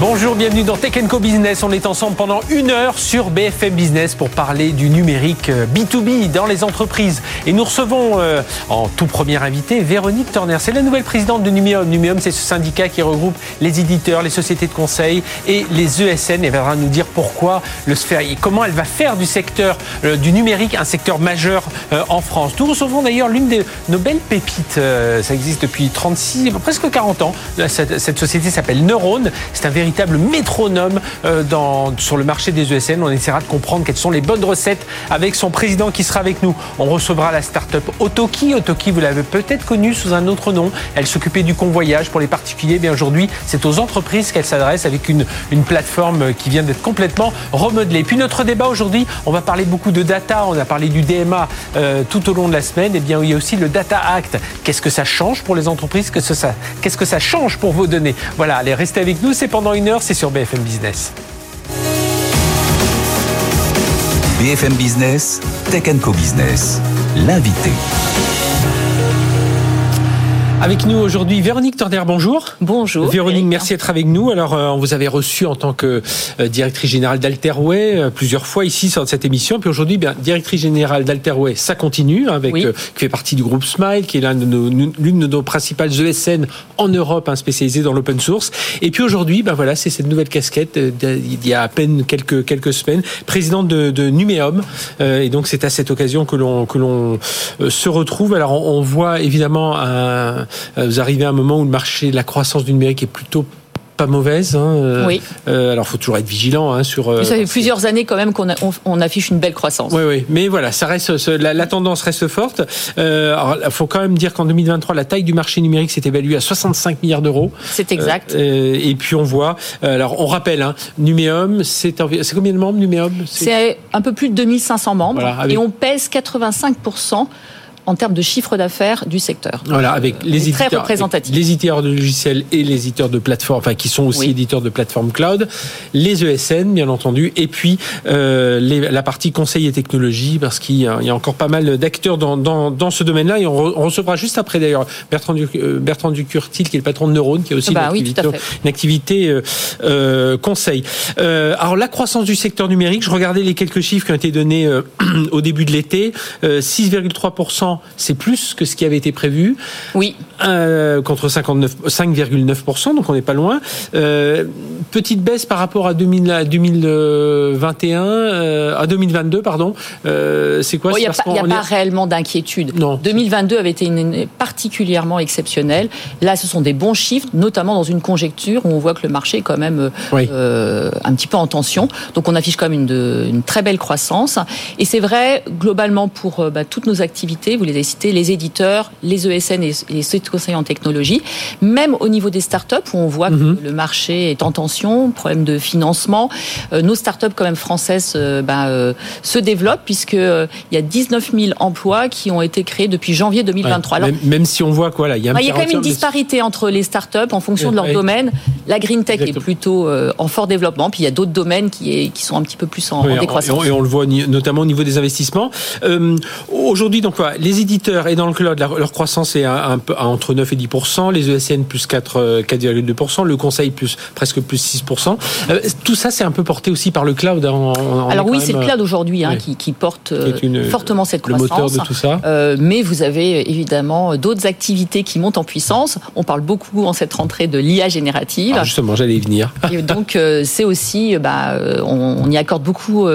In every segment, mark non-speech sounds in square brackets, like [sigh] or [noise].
Bonjour, bienvenue dans Tech Co Business. On est ensemble pendant une heure sur BFM Business pour parler du numérique B2B euh, dans les entreprises. Et nous recevons euh, en tout premier invité Véronique Turner. C'est la nouvelle présidente de Numéum. Numéum, c'est ce syndicat qui regroupe les éditeurs, les sociétés de conseil et les ESN. Elle va nous dire pourquoi le sphère comment elle va faire du secteur euh, du numérique un secteur majeur en France. Nous recevons d'ailleurs l'une de nos belles pépites. ça existe depuis 36, presque 40 ans. Cette, cette société s'appelle Neurone. C'est un véritable véritable métronome euh, sur le marché des ESN. On essaiera de comprendre quelles sont les bonnes recettes avec son président qui sera avec nous. On recevra la start-up Otoki. Otoki, vous l'avez peut-être connue sous un autre nom. Elle s'occupait du convoyage pour les particuliers. Bien aujourd'hui, c'est aux entreprises qu'elle s'adresse avec une, plateforme qui vient d'être complètement remodelée. Puis notre débat aujourd'hui, on va parler beaucoup de data. On a parlé du DMA euh, tout au long de la semaine. Et eh bien, il y a aussi le Data Act. Qu'est-ce que ça change pour les entreprises? Qu'est-ce que ça change pour vos données? Voilà, allez, restez avec nous. C'est pendant une c'est sur BFM Business. BFM Business, Tech Co Business, l'invité. Avec nous aujourd'hui, Véronique Torder, bonjour. Bonjour. Véronique, merci d'être avec nous. Alors, euh, on vous avait reçu en tant que euh, directrice générale d'Alterway euh, plusieurs fois ici sur cette émission. Puis aujourd'hui, bien, directrice générale d'Alterway, ça continue hein, avec qui fait partie du groupe Smile, qui est l'une de, nos, l'une de nos principales ESN en Europe, hein, spécialisée dans l'open source. Et puis aujourd'hui, ben voilà, c'est cette nouvelle casquette il y a à peine quelques quelques semaines, présidente de, de Numéum. et donc, c'est à cette occasion que l'on que l'on se retrouve. Alors, on, on voit évidemment un euh, vous arrivez à un moment où le marché, la croissance du numérique est plutôt pas mauvaise. Hein, euh, oui. Euh, alors, faut toujours être vigilant hein, sur. ça fait plusieurs années quand même qu'on on, affiche une belle croissance. Oui, oui. Mais voilà, ça reste, la, tendance reste forte. il faut quand même dire qu'en 2023, la taille du marché numérique s'est évaluée à 65 milliards d'euros. C'est exact. et puis on voit. alors, on rappelle, hein, Numéum, c'est combien de membres Numéum C'est un peu plus de 2500 membres et on pèse 85 en termes de chiffre d'affaires du secteur. Voilà, avec les éditeurs, très représentatif. les éditeurs de logiciels et les éditeurs de plateformes, enfin qui sont aussi éditeurs de plateformes cloud, les ESN bien entendu, et puis euh, la partie conseil et technologie, parce qu'il y, a encore pas mal d'acteurs dans, dans, dans, ce domaine-là, et on, recevra juste après d'ailleurs Bertrand, du, euh, Bertrand Ducurtil, qui est le patron de Neurone, qui a aussi bah, une, activité, euh, euh, conseil. Euh, alors la croissance du secteur numérique, je regardais les quelques chiffres qui ont été donnés [clears throat] au début de l'été, 6,3% c'est plus que ce qui avait été prévu. Oui. Euh, contre 5,9%, donc on n'est pas loin. Euh, petite baisse par rapport à, 2021, euh, à 2022, pardon. c'est quoi? Il n'y a, pas, réellement d'inquiétude. Non. 2022 avait été une, particulièrement exceptionnelle. Là, ce sont des bons chiffres, notamment dans une conjecture où on voit que le marché est quand même un petit peu en tension. Donc on affiche quand même une, très belle croissance. Et c'est vrai, globalement, pour bah, toutes nos activités, vous les avez cités, les éditeurs, les ESN et les sociétés de conseil en technologie, même au niveau des startups où on voit que mhm. le marché est en tension, problème de financement, euh, nos startups quand même françaises euh, bah, euh, se développent puisqu'il y a 19 000 emplois qui ont été créés depuis janvier 2023. Alors, même, si on voit quoi là, il y a, bah, quand même une disparité entre les startups en fonction de leur domaine. La green tech est plutôt en fort développement, puis il y a d'autres domaines qui, est, qui sont un petit peu plus en, décroissance. Et on, le voit notamment au niveau des investissements. Aujourd'hui, donc quoi, les éditeurs et dans le cloud, leur croissance est peu entre 9 et 10% les ESN plus 4, 4,2% le conseil plus presque plus 6 euh, Tout ça, c'est un peu porté aussi par le cloud. Alors oui, c'est le cloud aujourd'hui hein, qui, porte euh, fortement cette croissance. Le moteur de tout ça. Euh, mais vous avez évidemment d'autres activités qui montent en puissance. On parle beaucoup en cette rentrée de l'IA générative. Ah, justement, j'allais y venir. et donc c'est aussi, bah, on, y accorde beaucoup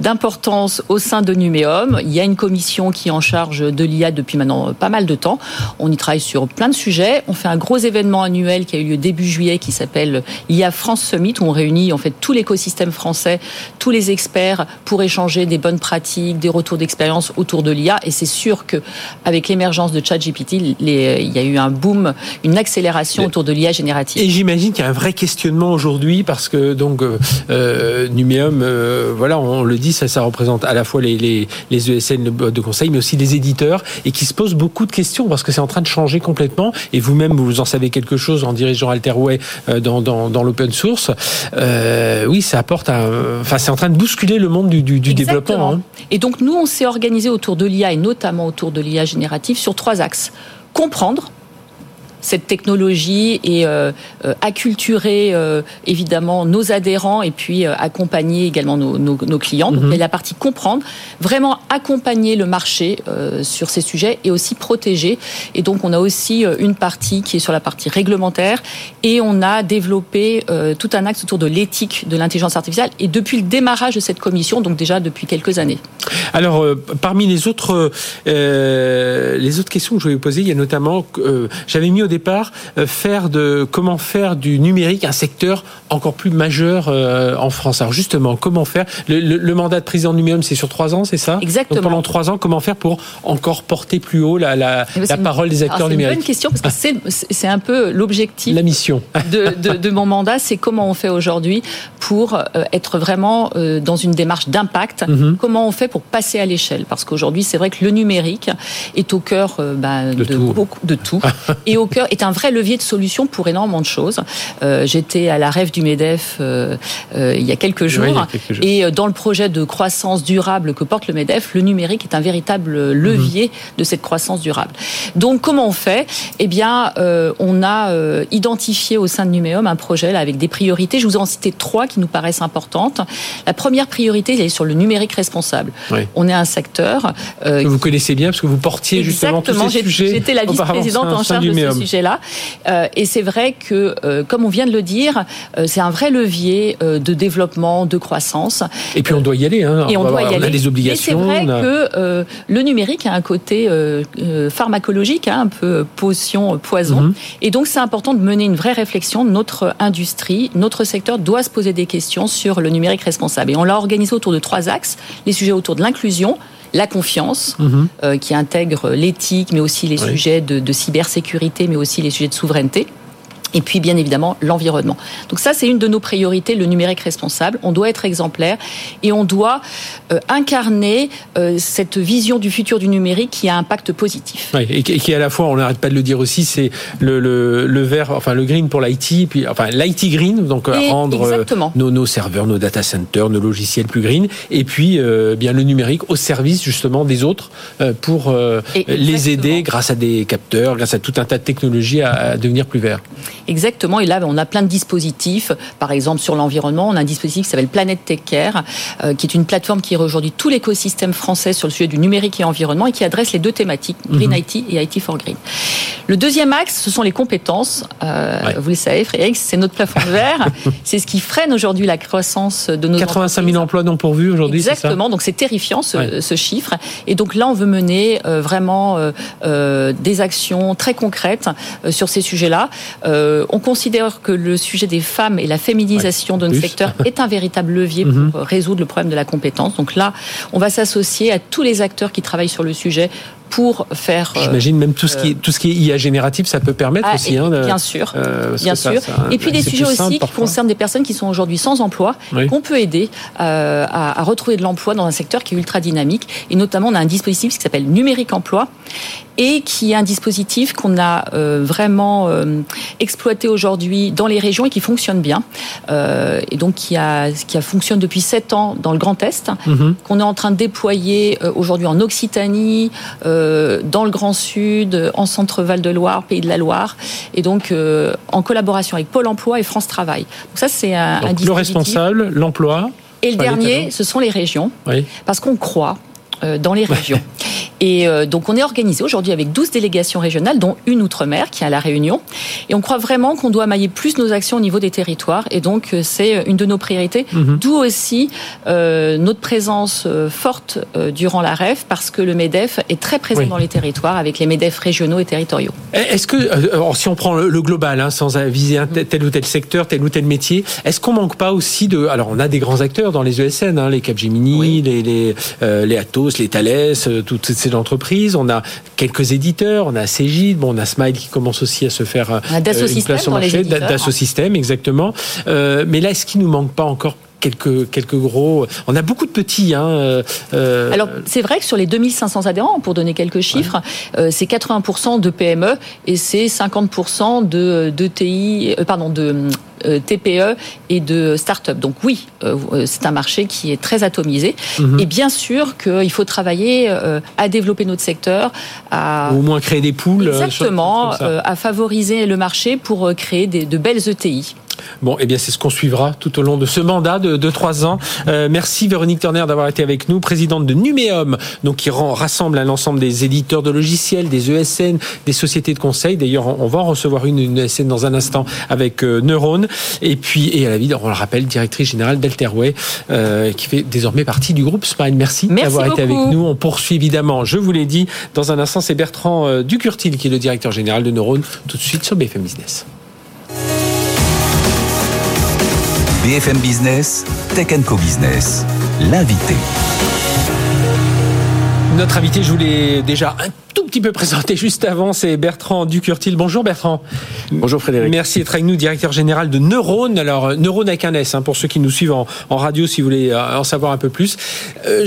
d'importance au sein de Numéum. Il y a une commission qui est en charge de de l'IA depuis maintenant pas mal de temps. On y travaille sur plein de sujets. On fait un gros événement annuel qui a eu lieu début juillet qui s'appelle l'IA France Summit où on réunit en fait tout l'écosystème français, tous les experts pour échanger des bonnes pratiques, des retours d'expérience autour de l'IA. Et c'est sûr que avec l'émergence de ChatGPT, il y a eu un boom, une accélération autour de l'IA générative. Et j'imagine qu'il y a un vrai questionnement aujourd'hui parce que donc euh, euh Numéum, euh, voilà, on le dit, ça, ça représente à la fois les, les, les ESN de conseil, mais aussi les éditeurs, et qui se posent beaucoup de questions parce que c'est en train de changer complètement. Et vous-même, vous en savez quelque chose en dirigeant Alterway euh, dans, dans, dans l'open source. Euh, oui, ça apporte un. Enfin, c'est en train de bousculer le monde du, du, du développement. Hein. Et donc, nous, on s'est organisé autour de l'IA et notamment autour de l'IA générative sur trois axes comprendre cette technologie et euh, euh, acculturer euh, évidemment nos adhérents et puis accompagner également nos, nos, nos clients. Donc, mm -hmm. la partie comprendre, vraiment accompagner le marché sur ces sujets et aussi protéger. Et donc on a aussi une partie qui est sur la partie réglementaire et on a développé tout un axe autour de l'éthique de l'intelligence artificielle et depuis le démarrage de cette commission, donc déjà depuis quelques années. Alors parmi les autres les autres questions que je voulais vous poser, il y a notamment j'avais mis au départ euh, faire de comment faire du numérique un secteur encore plus majeur euh, en France. Alors justement, comment faire? Le, le, le mandat de président Numéum, c'est sur trois ans, c'est ça? Exactement. Donc pendant trois ans, comment faire pour encore porter plus haut la, la, la parole des acteurs numériques C'est une bonne question parce que c'est un peu l'objectif. La mission de, de, de, mon mandat, c'est comment on fait aujourd'hui pour euh, être vraiment dans une démarche d'impact. Mm -hmm. Comment on fait pour passer à l'échelle? Parce qu'aujourd'hui, c'est vrai que le numérique est au cœur bah, de, de, tout. Beaucoup, de tout [laughs] et au cœur est un vrai levier de solution pour énormément de choses. Euh, J'étais à la rêve du MEDEF euh, euh, il y a quelques jours, oui, a quelques jours. et dans le projet de croissance durable que porte le MEDEF, le numérique est un véritable levier mmh. de cette croissance durable. Donc comment on fait? Eh bien, on a identifié au sein de Numéum un projet là, avec des priorités. Je vous en citer trois qui nous paraissent importantes. La première priorité, elle est sur le numérique responsable. Oui. On est un secteur que vous connaissez bien parce que vous portiez justement tous ces sujets. J'étais la vice-présidente en charge de ce sujet sujet-là. Euh, et c'est vrai que, euh, comme on vient de le dire, euh, c'est un vrai levier de développement, de croissance. Et puis on doit y aller. Hein. Et on, on doit y on aller. a des obligations. Mais c'est vrai a... que le numérique a un côté pharmacologique, hein, un peu potion, poison. Mm -hmm. Et donc c'est important de mener une vraie réflexion. Notre industrie, notre secteur doit se poser des questions sur le numérique responsable. Et on l'a organisé autour de trois axes. Les sujets autour de l'inclusion, la confiance, mmh. euh, qui intègre l'éthique, mais aussi les oui. sujets de, de, cybersécurité, mais aussi les sujets de souveraineté. Et puis, bien évidemment, l'environnement. Donc ça, c'est une de nos priorités, le numérique responsable. On doit être exemplaire et on doit euh, incarner euh, cette vision du futur du numérique qui a un impact positif. Oui, et qui, à la fois, on n'arrête pas de le dire aussi, c'est le, le, le, vert, enfin le green pour l'IT, puis enfin l'IT green, donc et rendre euh, nos, nos, serveurs, nos data centers, nos logiciels plus green, et puis euh, bien le numérique au service justement des autres pour les aider grâce à des capteurs, grâce à tout un tas de technologies à, à devenir plus verts. Exactement. Et là, on a plein de dispositifs. Par exemple, sur l'environnement, on a un dispositif qui s'appelle Planète Tech Care, euh, qui est une plateforme qui aujourd'hui tout l'écosystème français sur le sujet du numérique et environnement et qui adresse les deux thématiques, Green mmh. IT et IT for Green. Le deuxième axe, ce sont les compétences. Euh, ouais. Vous le savez, Frédéric, c'est notre plafond de verre. [laughs] c'est ce qui freine aujourd'hui la croissance de nos 85 000 emplois non pourvus aujourd'hui. Exactement. Donc c'est terrifiant ce, ouais. ce, chiffre. Et donc là, on veut mener euh, vraiment des actions très concrètes sur ces sujets-là. Euh, on considère que le sujet des femmes et la féminisation ouais, de notre secteur est un véritable levier [laughs] pour mm -hmm. résoudre le problème de la compétence. Donc là, on va s'associer à tous les acteurs qui travaillent sur le sujet pour faire. J'imagine même tout ce qui est, tout ce qui est IA génératif, ça peut permettre ah, aussi. Hein, bien sûr, euh, bien sûr. Ça, ça, et puis des sujets aussi qui concernent des personnes qui sont aujourd'hui sans emploi, oui. qu'on peut aider euh, à, à, retrouver de l'emploi dans un secteur qui est ultra dynamique. Et notamment, on a un dispositif qui s'appelle Numérique Emploi et qui est un dispositif qu'on a euh, vraiment euh, exploité aujourd'hui dans les régions et qui fonctionne bien. Euh, et donc qui a qui a fonctionne depuis sept ans dans le Grand Est, mm -hmm. qu'on est en train de déployer aujourd'hui en Occitanie, dans le Grand Sud, en Centre Val de Loire, Pays de la Loire, et donc en collaboration avec Pôle Emploi et France Travail. Donc ça c'est un, donc, un Le responsable, l'emploi. Et le dernier, ce sont les régions, oui. parce qu'on croit dans les régions. [laughs] Et donc on est organisé aujourd'hui avec 12 délégations régionales, dont une outre-mer qui est à la Réunion. Et on croit vraiment qu'on doit mailler plus nos actions au niveau des territoires. Et donc c'est une de nos priorités. Mhm. D'où aussi notre présence forte durant la REF, parce que le MEDEF est très présent dans les territoires avec les MEDEF régionaux et territoriaux. Est-ce que, si on prend le, global, hein, sans viser un tel ou tel secteur, tel ou tel métier, est-ce qu'on manque pas aussi de... Alors on a des grands acteurs dans les ESN, hein, les Capgemini, les, les, euh, les, Atos, les Thales, euh, toutes ces entreprises. On a quelques éditeurs, on a Cegid, bon, on a Smile qui commence aussi à se faire euh, une place sur marché, Dassault Systèmes, exactement. mais là, est-ce qu'il nous manque pas encore quelques, quelques gros. On a beaucoup de petits. Hein, euh, euh, Alors, c'est vrai que sur les 2500 adhérents, pour donner quelques chiffres, euh, c'est 80% de PME et c'est 50% de, de TI, pardon, de TPE et de start-up. Donc oui, c'est un marché qui est très atomisé. Mhm. Et bien sûr qu'il faut travailler à développer notre secteur, à au moins créer des poules. Exactement, à favoriser le marché pour créer des, de belles ETI. Bon, eh bien, c'est ce qu'on suivra tout au long de ce mandat de, trois ans. Euh, merci Véronique Turner d'avoir été avec nous, présidente de Numéum, donc qui rend, rassemble un ensemble des éditeurs de logiciels, des ESN, des sociétés de conseil. D'ailleurs, on va en recevoir une, une ESN dans un instant avec euh, Neurone. Et puis, et à la vie, on le rappelle, directrice générale d'Alterway, euh, qui fait désormais partie du groupe Smile. Merci, d'avoir été avec nous. On poursuit évidemment, je vous l'ai dit, dans un instant, c'est Bertrand Ducurtil qui est le directeur général de Neurone, tout de suite sur BFM Business. BFM Business, Tech Co Business, l'invité. Notre invité, je voulais déjà un petit peu présenté juste avant, c'est Bertrand Ducurtil. Bonjour Bertrand. Bonjour Frédéric. Merci d'être avec nous, directeur général de Neurone. Alors, euh, Neurone avec un S, hein, pour ceux qui nous suivent en, radio, si vous voulez euh, en savoir un peu plus. Euh,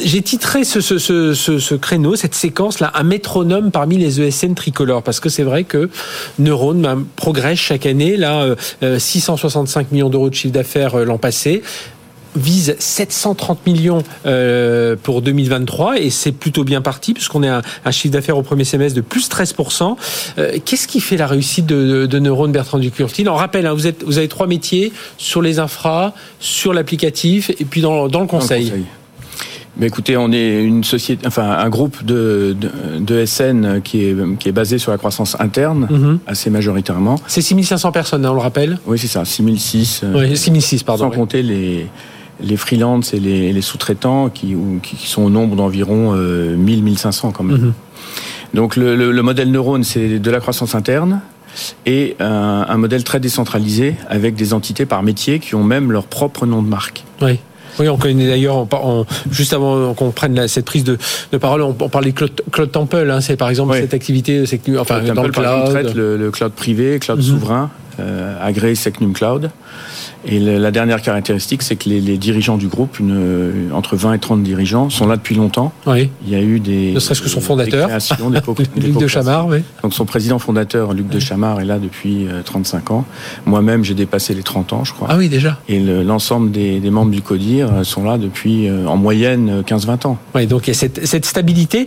j'ai titré ce, ce, ce, ce, créneau, cette séquence-là, un métronome parmi les ESN tricolores, parce que c'est vrai que Neurone ben, progresse chaque année. Là, 665 millions d'euros de chiffre d'affaires l'an passé vise 730 millions euh, pour 2023 et c'est plutôt bien parti puisqu'on est un, un chiffre d'affaires au premier semestre de plus 13%. Euh, Qu'est-ce qui fait la réussite de, de Neurone Bertrand Ducurtil? On rappelle, hein, vous, êtes, vous avez trois métiers sur les infras, sur l'applicatif et puis dans, dans le conseil. Mais écoutez, on est une société, enfin un groupe de, de, de SN qui est, qui est basé sur la croissance interne, mhm. assez majoritairement. C'est 6500 personnes, hein, on le rappelle Oui, c'est ça, 6006. Oui, 6006, pardon. Sans compter les, les freelances et les, sous-traitants qui, qui, sont au nombre d'environ 1000-1500 euh, quand même. Mhm. Donc le, modèle neurone, c'est de la croissance interne et un, modèle très décentralisé avec des entités par métier qui ont même leur propre nom de marque. Oui. Oui, on connaît d'ailleurs, juste avant qu'on prenne cette prise de, parole, on, parlait de Cloud, Temple, hein, c'est par exemple cette activité, enfin, dans le cloud. traite le, cloud privé, cloud mhm. souverain, euh, agréé Secnum Cloud. Et la dernière caractéristique, c'est que les, les, dirigeants du groupe, une, entre 20 et 30 dirigeants, sont là depuis longtemps. Oui. Il y a eu des. Ne serait-ce que son fondateur. Des [laughs] Luc de Chamard, oui. Donc son président fondateur, Luc de Chamard, est là depuis 35 euh, ans. Moi-même, j'ai dépassé les 30 ans, je crois. Ah oui, déjà. Et l'ensemble des, des, membres du CODIR euh, sont là depuis, euh, en moyenne, 15-20 ans. Oui, donc il y a cette, cette stabilité.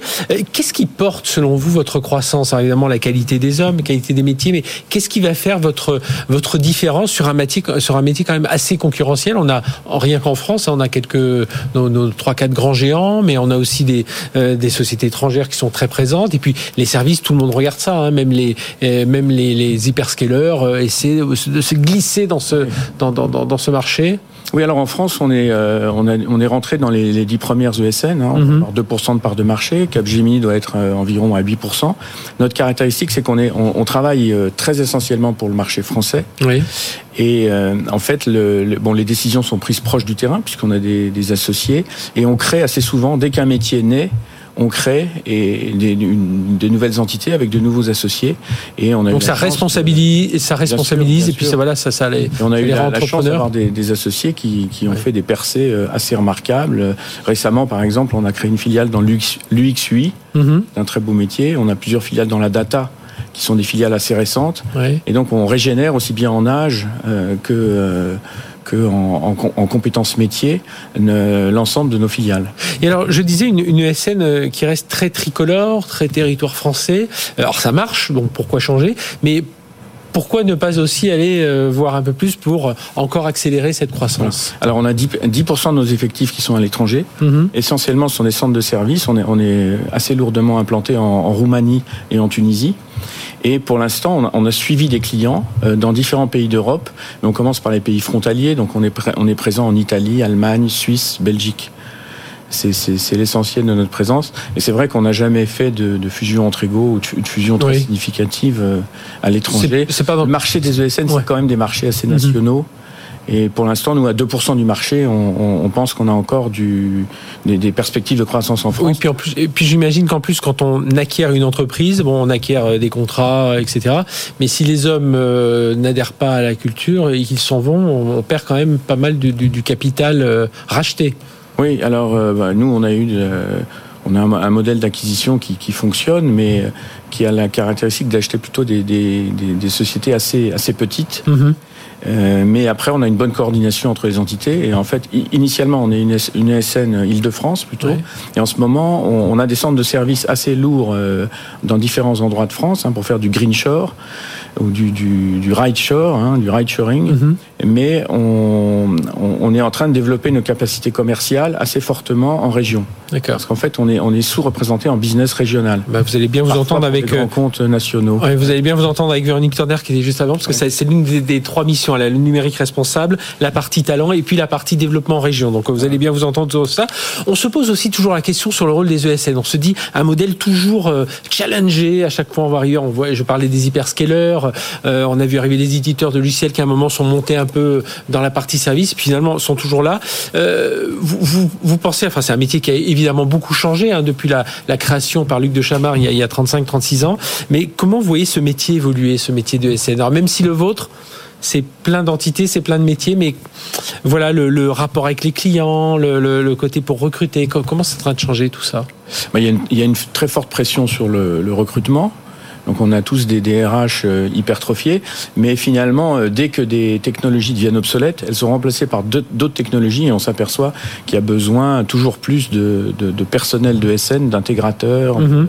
Qu'est-ce qui porte, selon vous, votre croissance? Alors, Évidemment, la qualité des hommes, la qualité des métiers, mais qu'est-ce qui va faire votre, votre différence sur un métier, sur un métier quand même assez concurrentiel. On a rien qu'en France, on a quelques nos trois quatre grands géants, mais on a aussi des euh, des sociétés étrangères qui sont très présentes. Et puis les services, tout le monde regarde ça, hein. même les euh, même les hyperscalers euh, essaient de se glisser dans ce dans, dans, dans ce marché. Oui, alors en France, on est, euh, on, on est rentré dans les, les 10 premières ESN, hein, mm 2% de part de marché. Capgemini doit être euh, environ à 8%. Notre caractéristique, c'est qu'on est, on, travaille euh, très essentiellement pour le marché français. Oui. Et en fait, le, bon, les décisions sont prises proches du terrain puisqu'on a des, des associés et on crée assez souvent dès qu'un métier naît on crée et des, des, nouvelles entités avec de nouveaux associés. Et on a Donc ça responsabilise, ça responsabilise, et puis ça voilà, ça, ça les. on a eu la, chance d'avoir des, des, associés qui, qui ont fait des percées euh, assez remarquables. Récemment, par exemple, on a créé une filiale dans l'UXUI, mm un très beau métier. On a plusieurs filiales dans la data qui sont des filiales assez récentes. Et donc on régénère aussi bien en âge euh, que euh, en, en, compétences métiers l'ensemble de nos filiales. Et alors, je disais une, une ESN euh, qui reste très tricolore, très territoire français. Alors ça marche, donc pourquoi changer? Mais pourquoi ne pas aussi aller euh, voir un peu plus pour encore accélérer cette croissance? Alors on a 10%, de nos effectifs qui sont à l'étranger. Mhm. Essentiellement, ce sont des centres de services. On est, on est assez lourdement implanté en, Roumanie et en Tunisie. Et pour l'instant, on, a suivi des clients euh, dans différents pays d'Europe. On commence par les pays frontaliers. Donc on est, on est présent en Italie, Allemagne, Suisse, Belgique c'est l'essentiel de notre présence. Et c'est vrai qu'on n'a jamais fait de, fusion entre égaux ou de, fusion très significative euh, à l'étranger. Le marché des ESN, c'est quand même des marchés assez mhm. nationaux. Et pour l'instant, nous, à 2% du marché, on, pense qu'on a encore du, des, perspectives de croissance en France. Oui, puis, en plus, et puis j'imagine qu'en plus, quand on acquiert une entreprise, bon, on acquiert euh, des contrats, etc. Mais si les hommes euh, n'adhèrent pas à la culture et qu'ils s'en vont, on, perd quand même pas mal du, du, capital racheté. Oui, alors euh, bah, nous, on a eu on a un, modèle d'acquisition qui, qui, fonctionne, mais euh, qui a la caractéristique d'acheter plutôt des, des, des, sociétés assez, assez petites. Mhm. Euh, mais après, on a une bonne coordination entre les entités. Et en fait, initialement, on est une, une ESN Île-de-France plutôt. Et en ce moment, on, a des centres de services assez lourds euh, dans différents endroits de France hein, pour faire du green shore ou du, du, du ride shore, hein, du ride shoring. Mhm. Mais on, on, est en train de développer nos capacités commerciales assez fortement en région. D'accord. Parce qu'en fait, on est, on est sous-représenté en business régional. Bah, vous allez bien vous entendre avec. Des comptes nationaux. vous allez bien vous entendre avec Véronique Turner qui était juste avant, parce que c'est l'une des, des trois missions le numérique responsable, la partie talent et puis la partie développement région. Donc vous allez bien vous entendre sur ça. On se pose aussi toujours la question sur le rôle des ESN. On se dit un modèle toujours euh, challengé. À chaque fois on va arriver, on voit, je parlais des hyperscalers, euh, on a vu arriver des éditeurs de logiciels qui à un moment sont montés un peu dans la partie service, puis finalement sont toujours là. Euh, vous, vous, pensez, enfin c'est un métier qui a évidemment beaucoup changé hein, depuis la, création par Luc de Chamard il y a, a 35-36 ans. Mais comment vous voyez ce métier évoluer, ce métier de ESN Alors même si le vôtre c'est plein d'entités, c'est plein de métiers, mais voilà le, rapport avec les clients, le, côté pour recruter, comment c'est en train de changer tout ça? Bah, il, y a une, très forte pression sur le recrutement. Donc on a tous des DRH euh, hypertrophiés, mais finalement, euh, dès que des technologies deviennent obsolètes, elles sont remplacées par d'autres technologies et on s'aperçoit qu'il y a besoin toujours plus de, de, personnel de SN, d'intégrateurs, mhm.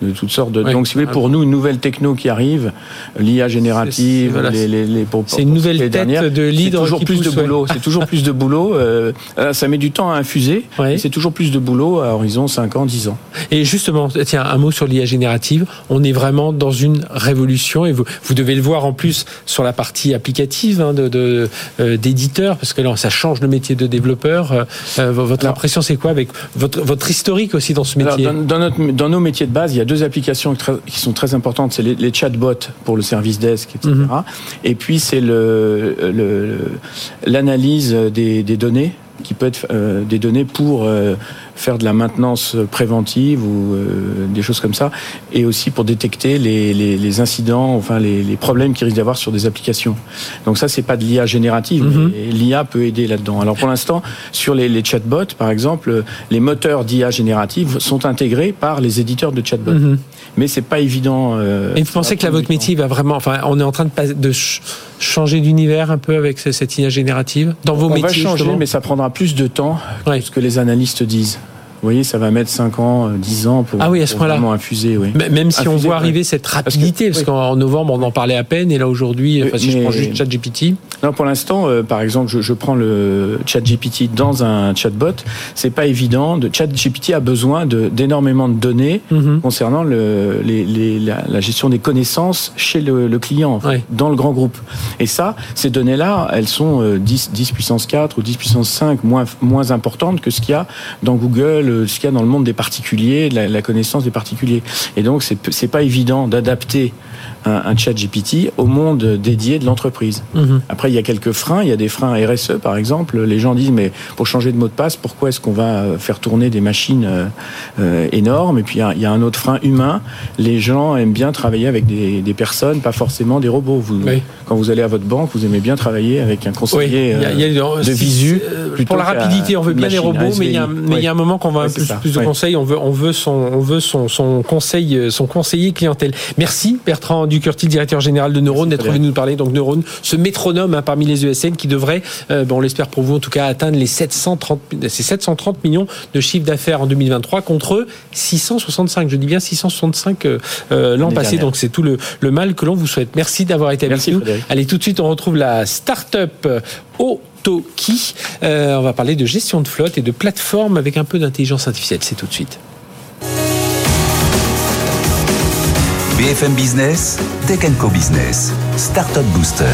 de, toutes sortes de... Donc si vous voulez, pour nous, une nouvelle techno qui arrive, l'IA générative, les, les, les c'est une nouvelle tête de leader toujours plus de boulot. C'est toujours plus de boulot. Euh, ça met du temps à infuser. C'est toujours plus de boulot à horizon 5 ans, 10 ans. Et justement, tiens, un mot sur l'IA générative. On est vraiment dans une révolution et vous, vous devez le voir en plus sur la partie applicative hein, de, euh, d'éditeur parce que là ça change le métier de développeur. Euh, euh, votre impression c'est quoi avec votre, votre historique aussi dans ce métier? dans, notre, dans, nos métiers de base, il y a deux applications qui sont très importantes. C'est les, chatbots pour le service desk, etc. Mhm. Et puis c'est le, l'analyse des, des données qui peut être euh, des données pour euh, faire de la maintenance préventive ou euh, des choses comme ça, et aussi pour détecter les, les, les incidents, enfin les, les problèmes qu'il risque d'avoir sur des applications. Donc ça, c'est pas de l'IA générative, mhm. l'IA peut aider là-dedans. Alors pour l'instant, sur les, chatbots, par exemple, les moteurs d'IA générative sont intégrés par les éditeurs de chatbots. Mhm. Mais c'est pas évident. et vous pensez que là, votre métier va vraiment, enfin, on est en train de, de changer d'univers un peu avec cette IA générative dans vos métiers. On va changer, mais ça prendra plus de temps que ce que les analystes disent. Vous voyez, ça va mettre 5 ans, 10 euh, ans pour, ah oui, à ce vraiment infuser. Oui. Même si on voit arriver cette rapidité, parce, qu'en novembre, on en parlait à peine, et là aujourd'hui, si je prends juste ChatGPT. Non, pour l'instant, euh, par exemple, je, je, prends le ChatGPT dans un chatbot, c'est pas évident. De, ChatGPT a besoin d'énormément de, données mhm. concernant le, les, les, la, gestion des connaissances chez le, le client, dans le grand groupe. Et ça, ces données-là, elles sont 10, euh, 10 puissance 4 ou 10 puissance 5 moins, moins importantes que ce qu'il y a dans Google, ce qu'il y a dans le monde des particuliers, la, la connaissance des particuliers. Et donc, c'est pas évident d'adapter un, un, chat GPT au monde dédié de l'entreprise. Mhm. Après, il y a quelques freins. Il y a des freins RSE, par exemple. Les gens disent, mais pour changer de mot de passe, pourquoi est-ce qu'on va faire tourner des machines euh, euh énormes? Et puis, il y, a, un autre frein humain. Les gens aiment bien travailler avec des, des personnes, pas forcément des robots. Vous, Quand vous allez à votre banque, vous aimez bien travailler avec un conseiller euh, de visu. Pour la rapidité, on veut bien les robots, mais il y, a, mais il y a un moment qu'on va un peu plus de conseils. On veut, on veut son, on veut son, son conseil, son conseiller clientèle. Merci Bertrand Ducurti, directeur général de Neurone, d'être venu nous parler. Donc Neurone, ce métronome hein, parmi les ESN qui devrait, euh, on l'espère pour vous en tout cas, atteindre les 730, ces 730 millions de chiffre d'affaires en 2023 contre 665, je dis bien 665 euh, euh, l'an passé. Donc c'est tout le, mal que l'on vous souhaite. Merci d'avoir été avec nous. Allez, tout de suite, on retrouve la start-up Otoki. on va parler de gestion de flotte et de plateforme avec un peu d'intelligence artificielle. C'est tout de suite. BFM Business, Tech Co Business, Startup Booster.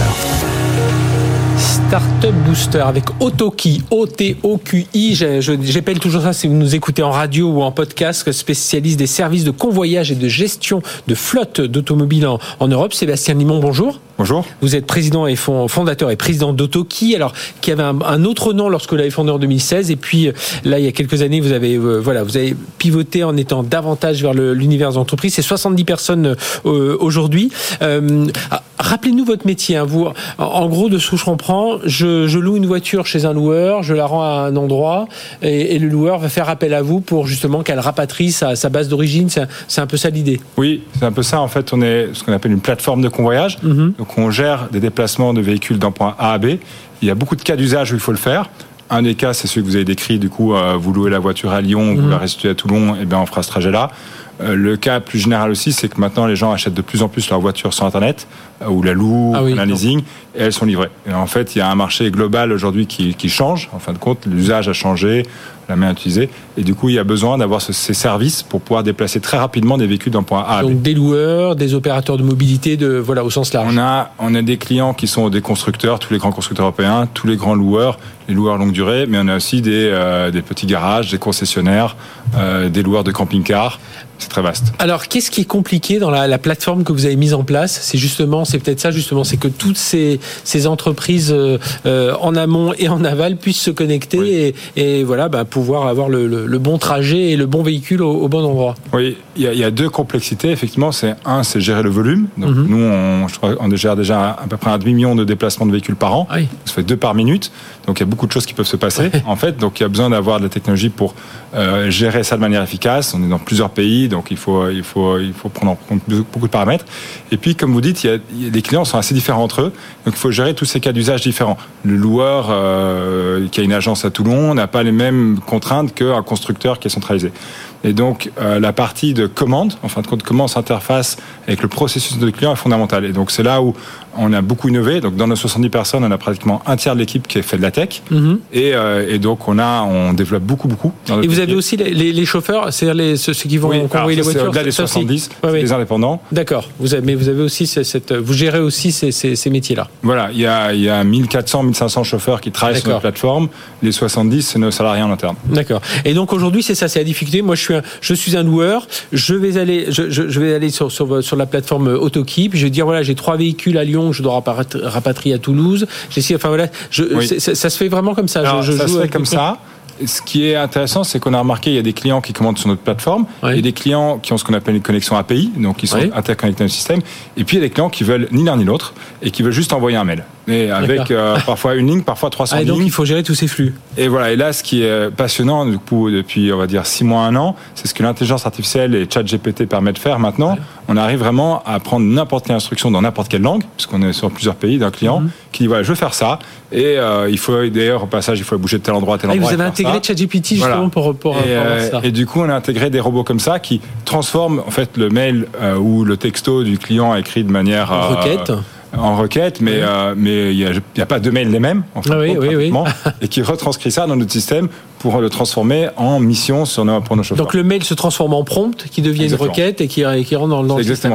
Startup Booster avec Otoki, O-T-O-Q-I. J'appelle toujours ça si vous nous écoutez en radio ou en podcast, spécialiste des services de convoyage et de gestion de flotte d'automobiles en, en Europe. Sébastien Limon, bonjour. Bonjour. Vous êtes président et fondateur et président d'Autoki, alors qui avait un, autre nom lorsque vous l'avez fondé en 2016, et puis euh, là il y a quelques années vous avez euh, voilà vous avez pivoté en étant davantage vers l'univers d'entreprise. C'est 70 personnes euh, aujourd'hui. Ah, rappelez-nous votre métier. Hein. Vous, en gros, de ce que je comprends, je, loue une voiture chez un loueur, je la rends à un endroit, et, le loueur va faire appel à vous pour justement qu'elle rapatrie sa, base d'origine. C'est un peu ça l'idée. Oui, c'est un peu ça. En fait, on est ce qu'on appelle une plateforme de convoyage. Mm-hmm. Donc on gère des déplacements de véhicules d'un point A à B. Il y a beaucoup de cas d'usage où il faut le faire. Un des cas, c'est celui que vous avez décrit, du coup, euh, vous louez la voiture à Lyon, vous mhm. la restituez à Toulon, et bien on fera ce trajet-là. Euh, le cas plus général aussi, c'est que maintenant les gens achètent de plus en plus leur voiture sur Internet, euh, ou la louent, ah la leasing, et elles sont livrées. Et en fait, il y a un marché global aujourd'hui qui, qui change. En fin de compte, l'usage a changé, la main utilisée. Et du coup, il y a besoin d'avoir ces services pour pouvoir déplacer très rapidement des véhicules d'un point A à. Donc des loueurs, des opérateurs de mobilité, de voilà au sens large. On a on a des clients qui sont des constructeurs, tous les grands constructeurs européens, tous les grands loueurs, les loueurs longue durée, mais on a aussi des, euh, des petits garages, des concessionnaires, euh, des loueurs de camping-car. C'est très vaste. Alors, qu'est-ce qui est compliqué dans la, la, plateforme que vous avez mise en place? C'est justement, c'est peut-être ça justement, c'est que toutes ces, ces entreprises euh, en amont et en aval puissent se connecter et, et, voilà, bah, pouvoir avoir le, le, bon trajet et le bon véhicule au, bon endroit. Oui, il y, a, il y, a, deux complexités effectivement. C'est un, c'est gérer le volume. Donc mhm. nous, on, je crois, on gère déjà à peu près un demi million de déplacements de véhicules par an. Oui. Ça fait deux par minute. Donc il y a beaucoup de choses qui peuvent se passer en fait. Donc il y a besoin d'avoir de la technologie pour euh, gérer ça de manière efficace. On est dans plusieurs pays, donc il faut il faut il faut prendre en compte beaucoup de paramètres. Et puis comme vous dites, les clients sont assez différents entre eux, donc il faut gérer tous ces cas d'usage différents. Le loueur euh, qui a une agence à Toulon n'a pas les mêmes contraintes qu'un constructeur qui est centralisé. Et donc, euh, la partie de commande, en fin de compte, comment on s'interface avec le processus de client est fondamentale. Et donc, c'est là où on a beaucoup innové. Donc, dans nos 70 personnes, on a pratiquement un tiers de l'équipe qui est fait de la tech. Mhm. et, euh, et, donc, on a, on développe beaucoup, beaucoup. Et vous avez aussi les, les, chauffeurs, c'est-à-dire ceux, qui vont convoyer les voitures. Au-delà des 70, les indépendants. D'accord. Vous avez, mais vous avez aussi cette, vous gérez aussi ces, ces, ces métiers-là. Voilà. Il y a, il y a 1400, 1500 chauffeurs qui travaillent sur la plateforme. Les 70, c'est nos salariés en interne. D'accord. Et donc, aujourd'hui, c'est ça, c'est la difficulté. Moi, je suis je suis un loueur, je vais aller, je, je, vais aller sur, sur, sur, la plateforme Autoki, puis je vais dire voilà, j'ai trois véhicules à Lyon, je dois rapatrier à Toulouse. Enfin voilà, je, ça, se fait vraiment comme ça. je, ça se fait comme ça ce qui est intéressant, c'est qu'on a remarqué il y a des clients qui commandent sur notre plateforme, et des clients qui ont ce qu'on appelle une connexion API, donc qui sont interconnectés au système, et puis il y a des clients qui veulent ni l'un ni l'autre et qui veulent juste envoyer un mail. Et avec euh, parfois une ligne, parfois 300 ah, et donc il faut gérer tous ces flux. Et voilà. Et là, ce qui est passionnant du coup depuis on va dire six mois, un an, c'est ce que l'intelligence artificielle et ChatGPT permettent de faire maintenant. On arrive vraiment à prendre n'importe quelle instruction dans n'importe quelle langue, puisqu'on est sur plusieurs pays d'un client mhm. qui dit voilà, je veux faire ça. Et euh, il faut d'ailleurs au passage, il faut bouger de tel endroit à tel ah, endroit. Vous avez intégré ChatGPT justement pour, pour, et, euh, ça. Et du coup, on a intégré des robots comme ça qui transforment en fait le mail ou le texto du client écrit de manière requête en requête, mais euh, mais il n'y a, pas deux mails les mêmes, en fait, oui, oui, oui. [laughs] et qui retranscrit ça dans notre système pour le transformer en mission sur nos, pour nos chauffeurs. Donc le mail se transforme en prompt, qui devient une requête et qui, qui rentre dans, dans le système.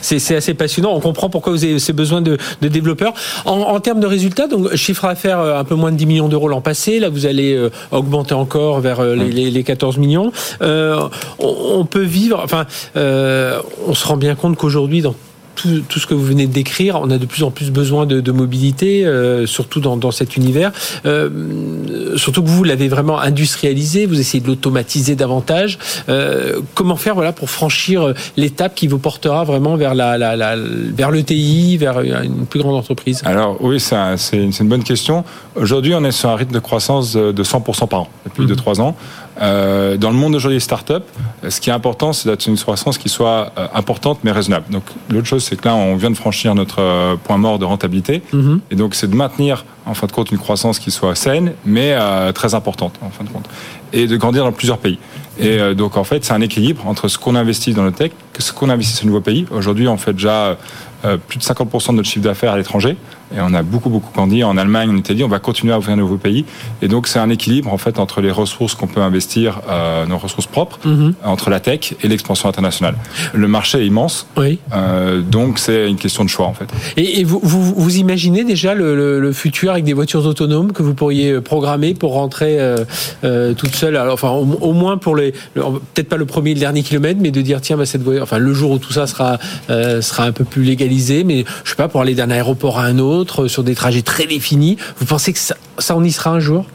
c'est assez passionnant. On comprend pourquoi vous avez ces besoins de, de développeurs. En, termes de résultats, donc chiffre à faire euh, un peu moins de 10 millions d'euros l'an passé. Là, vous allez euh, augmenter encore vers les, les, 14 millions. on, on, peut vivre. Enfin, on se rend bien compte qu'aujourd'hui, dans tout, tout, ce que vous venez de décrire, on a de plus en plus besoin de, de mobilité, euh, surtout dans, dans, cet univers. Euh, surtout que vous l'avez vraiment industrialisé, vous essayez de l'automatiser davantage. Euh, comment faire voilà, pour franchir l'étape qui vous portera vraiment vers, la, la, la vers l'ETI, vers une plus grande entreprise? Alors oui, c'est une, une bonne question. Aujourd'hui, on est sur un rythme de croissance de 100% par an depuis 2-3 mhm. ans. Euh, dans le monde aujourd'hui des startups, ce qui est important, c'est d'être une croissance qui soit euh, importante mais raisonnable. Donc l'autre chose, c'est que là, on vient de franchir notre euh, point mort de rentabilité, mhm. et donc c'est de maintenir en fin de compte une croissance qui soit saine mais très importante en fin de compte, et de grandir dans plusieurs pays. Et donc en fait, c'est un équilibre entre ce qu'on investit dans le tech, ce qu'on investit sur de nouveaux pays. Aujourd'hui, on fait déjà plus de 50% de notre chiffre d'affaires à l'étranger. Et on a beaucoup, beaucoup grandi. En Allemagne, on était dit, on va continuer à ouvrir un nouveau pays. Et donc, c'est un équilibre, en fait, entre les ressources qu'on peut investir, euh, nos ressources propres, mhm. entre la tech et l'expansion internationale. Le marché est immense. Oui. Euh, donc, c'est une question de choix, en fait. Et, vous, vous, vous, imaginez déjà le, le, futur avec des voitures autonomes que vous pourriez programmer pour rentrer euh, euh toute seule? Alors, enfin, au, moins pour les, peut-être pas le premier et le dernier kilomètre, mais de dire, tiens, bah, cette voiture, enfin, le jour où tout ça sera, euh, sera un peu plus légalisé, mais je sais pas, pour aller d'un aéroport à un autre, sur des trajets très définis. Vous pensez que ça, ça on y sera un jour?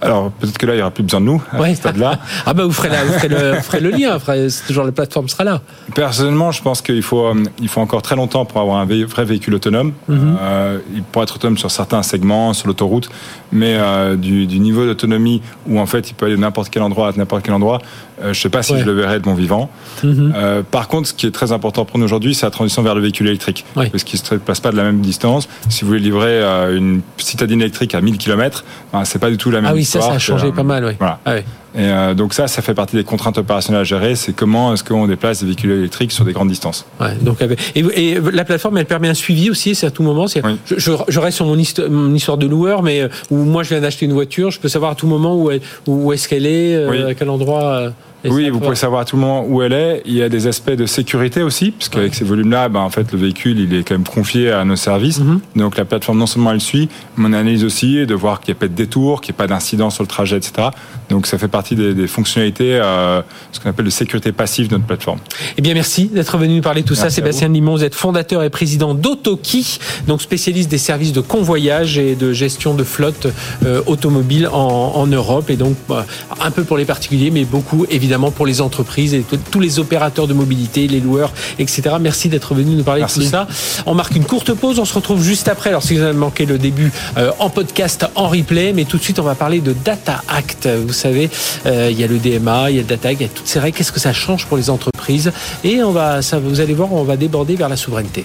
Alors peut-être que là il n'y aura plus besoin de nous à ce stade-là. [laughs] ah bah vous ferez, le, lien, c'est toujours la plateforme sera là. Personnellement, je pense qu'il faut euh, il faut encore très longtemps pour avoir un vrai véhicule autonome. Mhm. euh, il pourrait être autonome sur certains segments, sur l'autoroute, mais euh, du, du, niveau d'autonomie où en fait il peut aller de n'importe quel endroit à n'importe quel endroit, euh, je ne sais pas si je le verrai de mon vivant. Mhm. Par contre, ce qui est très important pour nous aujourd'hui, c'est la transition vers le véhicule électrique. Parce qu'il ne se déplace pas de la même distance. Si vous voulez livrer une citadine électrique à 1000 km, ben, c'est pas du tout la même ah oui, histoire. ça, ça a changé pas mal, oui. Voilà. Ah et euh, donc ça, ça fait partie des contraintes opérationnelles à gérer. C'est comment est-ce qu'on déplace des véhicules électriques sur des grandes distances. Ouais, donc, et, et, la plateforme, elle permet un suivi aussi. C'est à tout moment. Oui. Je, je, reste sur mon, mon, histoire de loueur, mais où moi je viens d'acheter une voiture, je peux savoir à tout moment où, où est-ce qu'elle est, à quel endroit oui, vous pouvez savoir à tout moment où elle est. Il y a des aspects de sécurité aussi, parce qu'avec ces volumes-là, ben, en fait, le véhicule, il est quand même confié à nos services. Mhm. Donc la plateforme, non seulement elle suit, mais on analyse aussi de voir qu'il n'y a pas de détour, qu'il n'y a pas d'incident sur le trajet, etc. Donc ça fait partie des, fonctionnalités, euh, ce qu'on appelle de sécurité passive de notre plateforme. Eh bien, merci d'être venu nous parler de tout ça. Sébastien Limon, vous êtes fondateur et président d'Autoki, donc spécialiste des services de convoyage et de gestion de flotte euh, automobile en, Europe. Et donc, bah, un peu pour les particuliers, mais beaucoup évidemment pour les entreprises et tous les opérateurs de mobilité, les loueurs, etc. Merci d'être venu nous parler de tout ça. On marque une courte pause, on se retrouve juste après. Alors si vous avez manqué le début euh, en podcast, en replay, mais tout de suite on va parler de Data Act. Vous savez, euh, il y a le DMA, il y a le Data Act, il y a toutes ces règles. Qu'est-ce que ça change pour les entreprises? Et on va, ça, vous allez voir, on va déborder vers la souveraineté.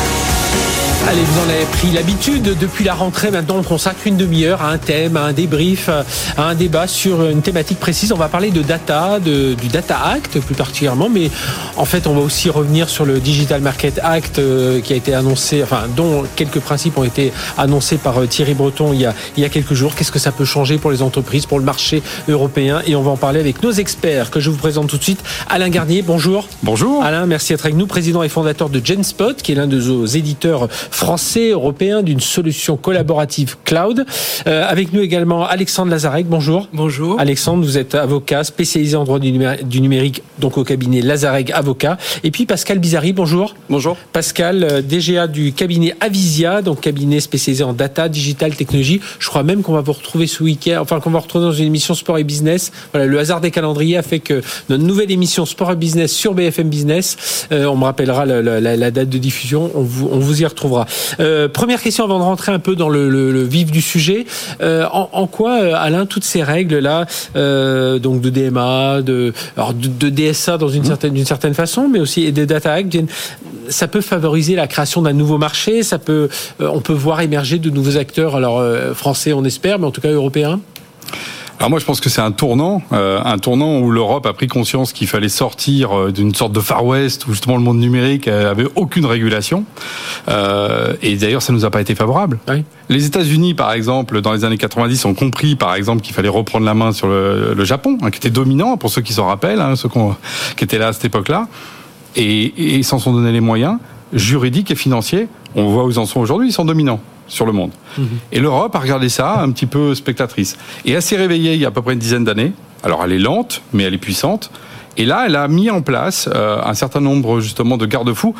Allez, vous en avez pris l'habitude. Depuis la rentrée, maintenant, on consacre une demi-heure à un thème, à un débrief, à un débat sur une thématique précise. On va parler de data, de, du Data Act plus particulièrement, mais en fait, on va aussi revenir sur le Digital Market Act euh, qui a été annoncé, enfin, dont quelques principes ont été annoncés par euh, Thierry Breton il y a, il y a quelques jours. Qu'est-ce que ça peut changer pour les entreprises, pour le marché européen? Et on va en parler avec nos experts que je vous présente tout de suite. Alain Garnier, bonjour. Bonjour. Alain, merci d'être avec nous, président et fondateur de Genspot, qui est l'un de nos éditeurs français, européen d'une solution collaborative cloud. Euh, avec nous également Alexandre Lazarek. Bonjour. Bonjour. Alexandre, vous êtes avocat spécialisé en droit du numérique, donc au cabinet Lazarek Avocat. Et puis Pascal Bizarri. Bonjour. Bonjour. Pascal, euh, DGA du cabinet Avisia, donc cabinet spécialisé en data, digital, technologie. Je crois même qu'on va vous retrouver ce week-end, enfin qu'on va vous retrouver dans une émission sport et business. Voilà, le hasard des calendriers a fait que notre nouvelle émission sport et business sur BFM Business, euh, on me rappellera la, la, la, date de diffusion, on vous, on vous y retrouvera. Euh, première question avant de rentrer un peu dans le, vif du sujet. Euh, en, quoi, euh, Alain, toutes ces règles-là, donc de DMA, de, de, DSA dans une mmh. certaine, d'une certaine façon, mais aussi des data hacks, ça peut favoriser la création d'un nouveau marché. Ça peut, on peut voir émerger de nouveaux acteurs. Alors français, on espère, mais en tout cas européens? Alors moi, je pense que c'est un tournant, euh, un tournant où l'Europe a pris conscience qu'il fallait sortir euh, d'une sorte de Far West où justement le monde numérique avait aucune régulation. Euh, et d'ailleurs, ça nous a pas été favorable. Les États-Unis, par exemple, dans les années 90, ont compris, par exemple, qu'il fallait reprendre la main sur le, le Japon, hein, qui était dominant, pour ceux qui s'en rappellent, hein, ceux qui étaient là à cette époque-là, et, et s'en sont donné les moyens juridiques et financiers. On voit où ils en sont aujourd'hui, ils sont dominants sur le monde. Et l'Europe a regardé ça un petit peu spectatrice. Et elle s'est réveillée il y a à peu près une dizaine d'années. Alors elle est lente, mais elle est puissante. Et là, elle a mis en place euh, un certain nombre justement de garde-fous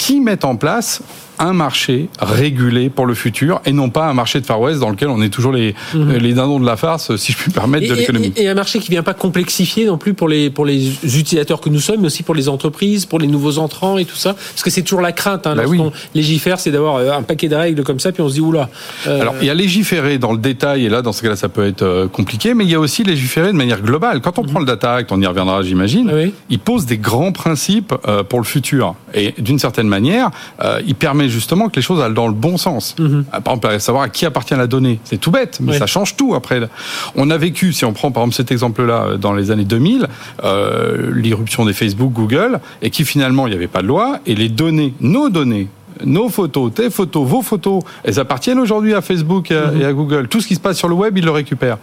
qui mettent en place un marché régulé pour le futur et non pas un marché de Far West dans lequel on est toujours les, mhm. les dindons de la farce, si je puis me permettre, de l'économie. Et, un marché qui vient pas complexifier non plus pour les, pour les utilisateurs que nous sommes, mais aussi pour les entreprises, pour les nouveaux entrants et tout ça. Parce que c'est toujours la crainte hein, bah lorsqu'on légifère, c'est d'avoir euh, un paquet de règles comme ça, puis on se dit, oula. Euh... Alors, il y a légiférer dans le détail, et là, dans ce cas-là, ça peut être euh, compliqué, mais il y a aussi légiférer de manière globale. Quand on mhm. prend le Data Act, on y reviendra, j'imagine, ah il pose des grands principes euh, pour le futur. Et d'une certaine manière, il permet justement que les choses aillent dans le bon sens. Mhm. Par exemple, à savoir à qui appartient la donnée. C'est tout bête, mais ça change tout après. On a vécu, si on prend par exemple cet exemple-là, dans les années 2000, l'irruption des Facebook, Google, et qui finalement, il n'y avait pas de loi, et les données, nos données, nos photos, tes photos, vos photos, elles appartiennent aujourd'hui à Facebook et à, mhm. Google. Tout ce qui se passe sur le web, ils le récupèrent.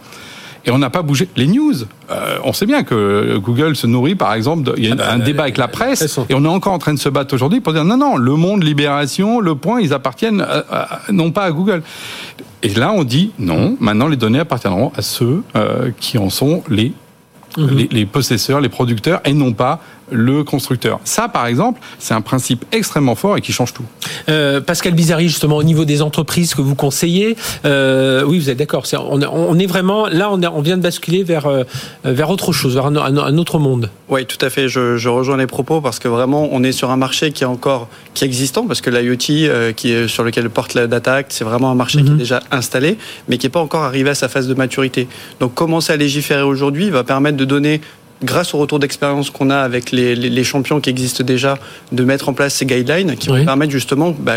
Et on n'a pas bougé. Les news, euh, on sait bien que Google se nourrit, par exemple, il y a ah bah, un débat avec la presse, et on est encore en train de se battre aujourd'hui pour dire non, non, le monde, Libération, Le Point, ils appartiennent non pas à Google. Et là, on dit non, maintenant les données appartiendront à ceux euh, qui en sont les, mhm. les, les possesseurs, les producteurs, et non pas le constructeur. Ça, par exemple, c'est un principe extrêmement fort et qui change tout. Euh, Pascal Bizarri, justement, au niveau des entreprises que vous conseillez, euh, oui, vous êtes d'accord. on, est vraiment là, on, vient de basculer vers euh, vers autre chose, vers un, autre monde. Oui, tout à fait. Je, rejoins les propos parce que vraiment, on est sur un marché qui est encore qui est existant parce que l'IoT, qui est sur lequel porte la Data Act, c'est vraiment un marché qui est mhm. déjà installé, mais qui n'est pas encore arrivé à sa phase de maturité. Donc, commencer à légiférer aujourd'hui va permettre de donner grâce au retour d'expérience qu'on a avec les, champions qui existent déjà, de mettre en place ces guidelines qui vont permettre justement bah,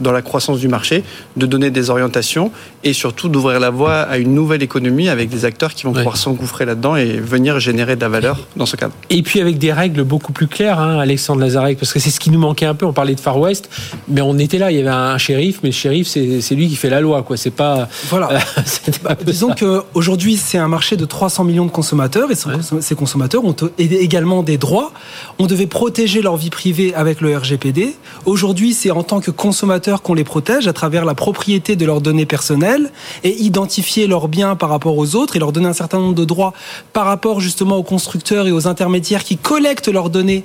dans la croissance du marché, de donner des orientations et surtout d'ouvrir la voie à une nouvelle économie avec des acteurs qui vont pouvoir s'engouffrer là-dedans et venir générer de la valeur dans ce cadre. Et puis avec des règles beaucoup plus claires, hein, Alexandre Lazarek, parce que c'est ce qui nous manquait un peu. On parlait de Far West, mais on était là. Il y avait un shérif, mais le shérif, c'est lui qui fait la loi, quoi. C'est pas. Voilà. [laughs] Disons qu'aujourd'hui, c'est un marché de 300 millions de consommateurs et ces consommateurs ont également des droits. On devait protéger leur vie privée avec le RGPD. Aujourd'hui, c'est en tant que consommateur qu'on les protège à travers la propriété de leurs données personnelles et identifier leurs biens par rapport aux autres et leur donner un certain nombre de droits par rapport justement aux constructeurs et aux intermédiaires qui collectent leurs données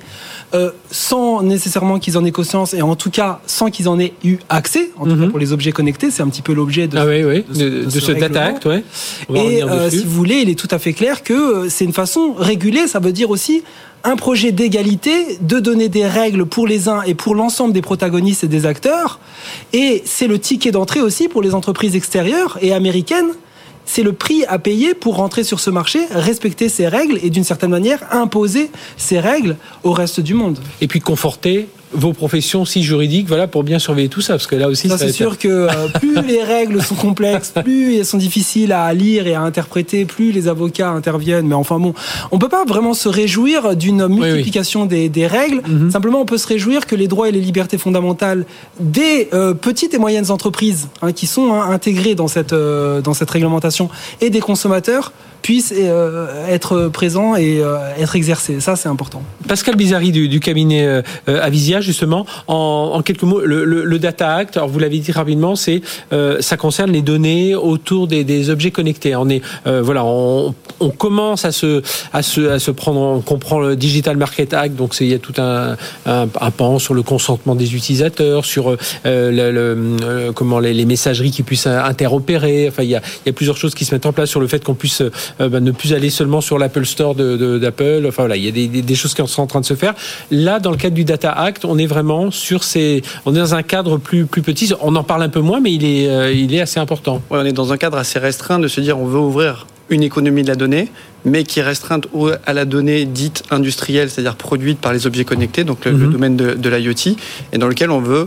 euh, sans nécessairement qu'ils en aient conscience et en tout cas sans qu'ils en aient eu accès. En tout cas mhm. pour les objets connectés, c'est un petit peu l'objet de, ah de, ce, Data Act. Ouais. Et euh, si vous voulez, il est tout à fait clair que euh, c'est une façon régulée. Ça veut dire aussi un projet d'égalité, de donner des règles pour les uns et pour l'ensemble des protagonistes et des acteurs. Et c'est le ticket d'entrée aussi pour les entreprises extérieures et américaines. C'est le prix à payer pour rentrer sur ce marché, respecter ces règles et d'une certaine manière imposer ces règles au reste du monde. Et puis conforter vos professions si juridiques, voilà, pour bien surveiller tout ça, parce que là aussi, ça, c'est sûr que euh, [laughs] plus les règles sont complexes, plus elles sont difficiles à lire et à interpréter, plus les avocats interviennent. Mais enfin bon, on peut pas vraiment se réjouir d'une multiplication Des, des, règles. Mhm. Simplement, on peut se réjouir que les droits et les libertés fondamentales des euh, petites et moyennes entreprises hein, qui sont hein, intégrées dans cette euh, dans cette réglementation et des consommateurs puissent être présents et être exercés. Ça, c'est important. Pascal Bizarri du, cabinet euh, Avisia, justement, en, quelques mots, le, Data Act, alors vous l'avez dit rapidement, c'est ça concerne les données autour des, objets connectés. On est voilà, on, commence à se à se à se prendre, on comprend le Digital Market Act, donc il y a tout un, pan sur le consentement des utilisateurs, sur le, comment les, messageries qui puissent interopérer. Enfin, il y a, il y a plusieurs choses qui se mettent en place sur le fait qu'on puisse euh, bah, ne plus aller seulement sur l'Apple Store d'Apple. enfin voilà, il y a des, choses qui sont en train de se faire. Là, dans le cadre du Data Act, est vraiment sur ces, on est dans un cadre plus plus petit. On en parle un peu moins, mais il est euh, il est assez important. on est dans un cadre assez restreint de se dire on veut ouvrir une économie de la donnée, mais qui est restreinte à la donnée dite industrielle, c'est-à-dire produite par les objets connectés, donc le, mhm. domaine de, de l'IoT, et dans lequel on veut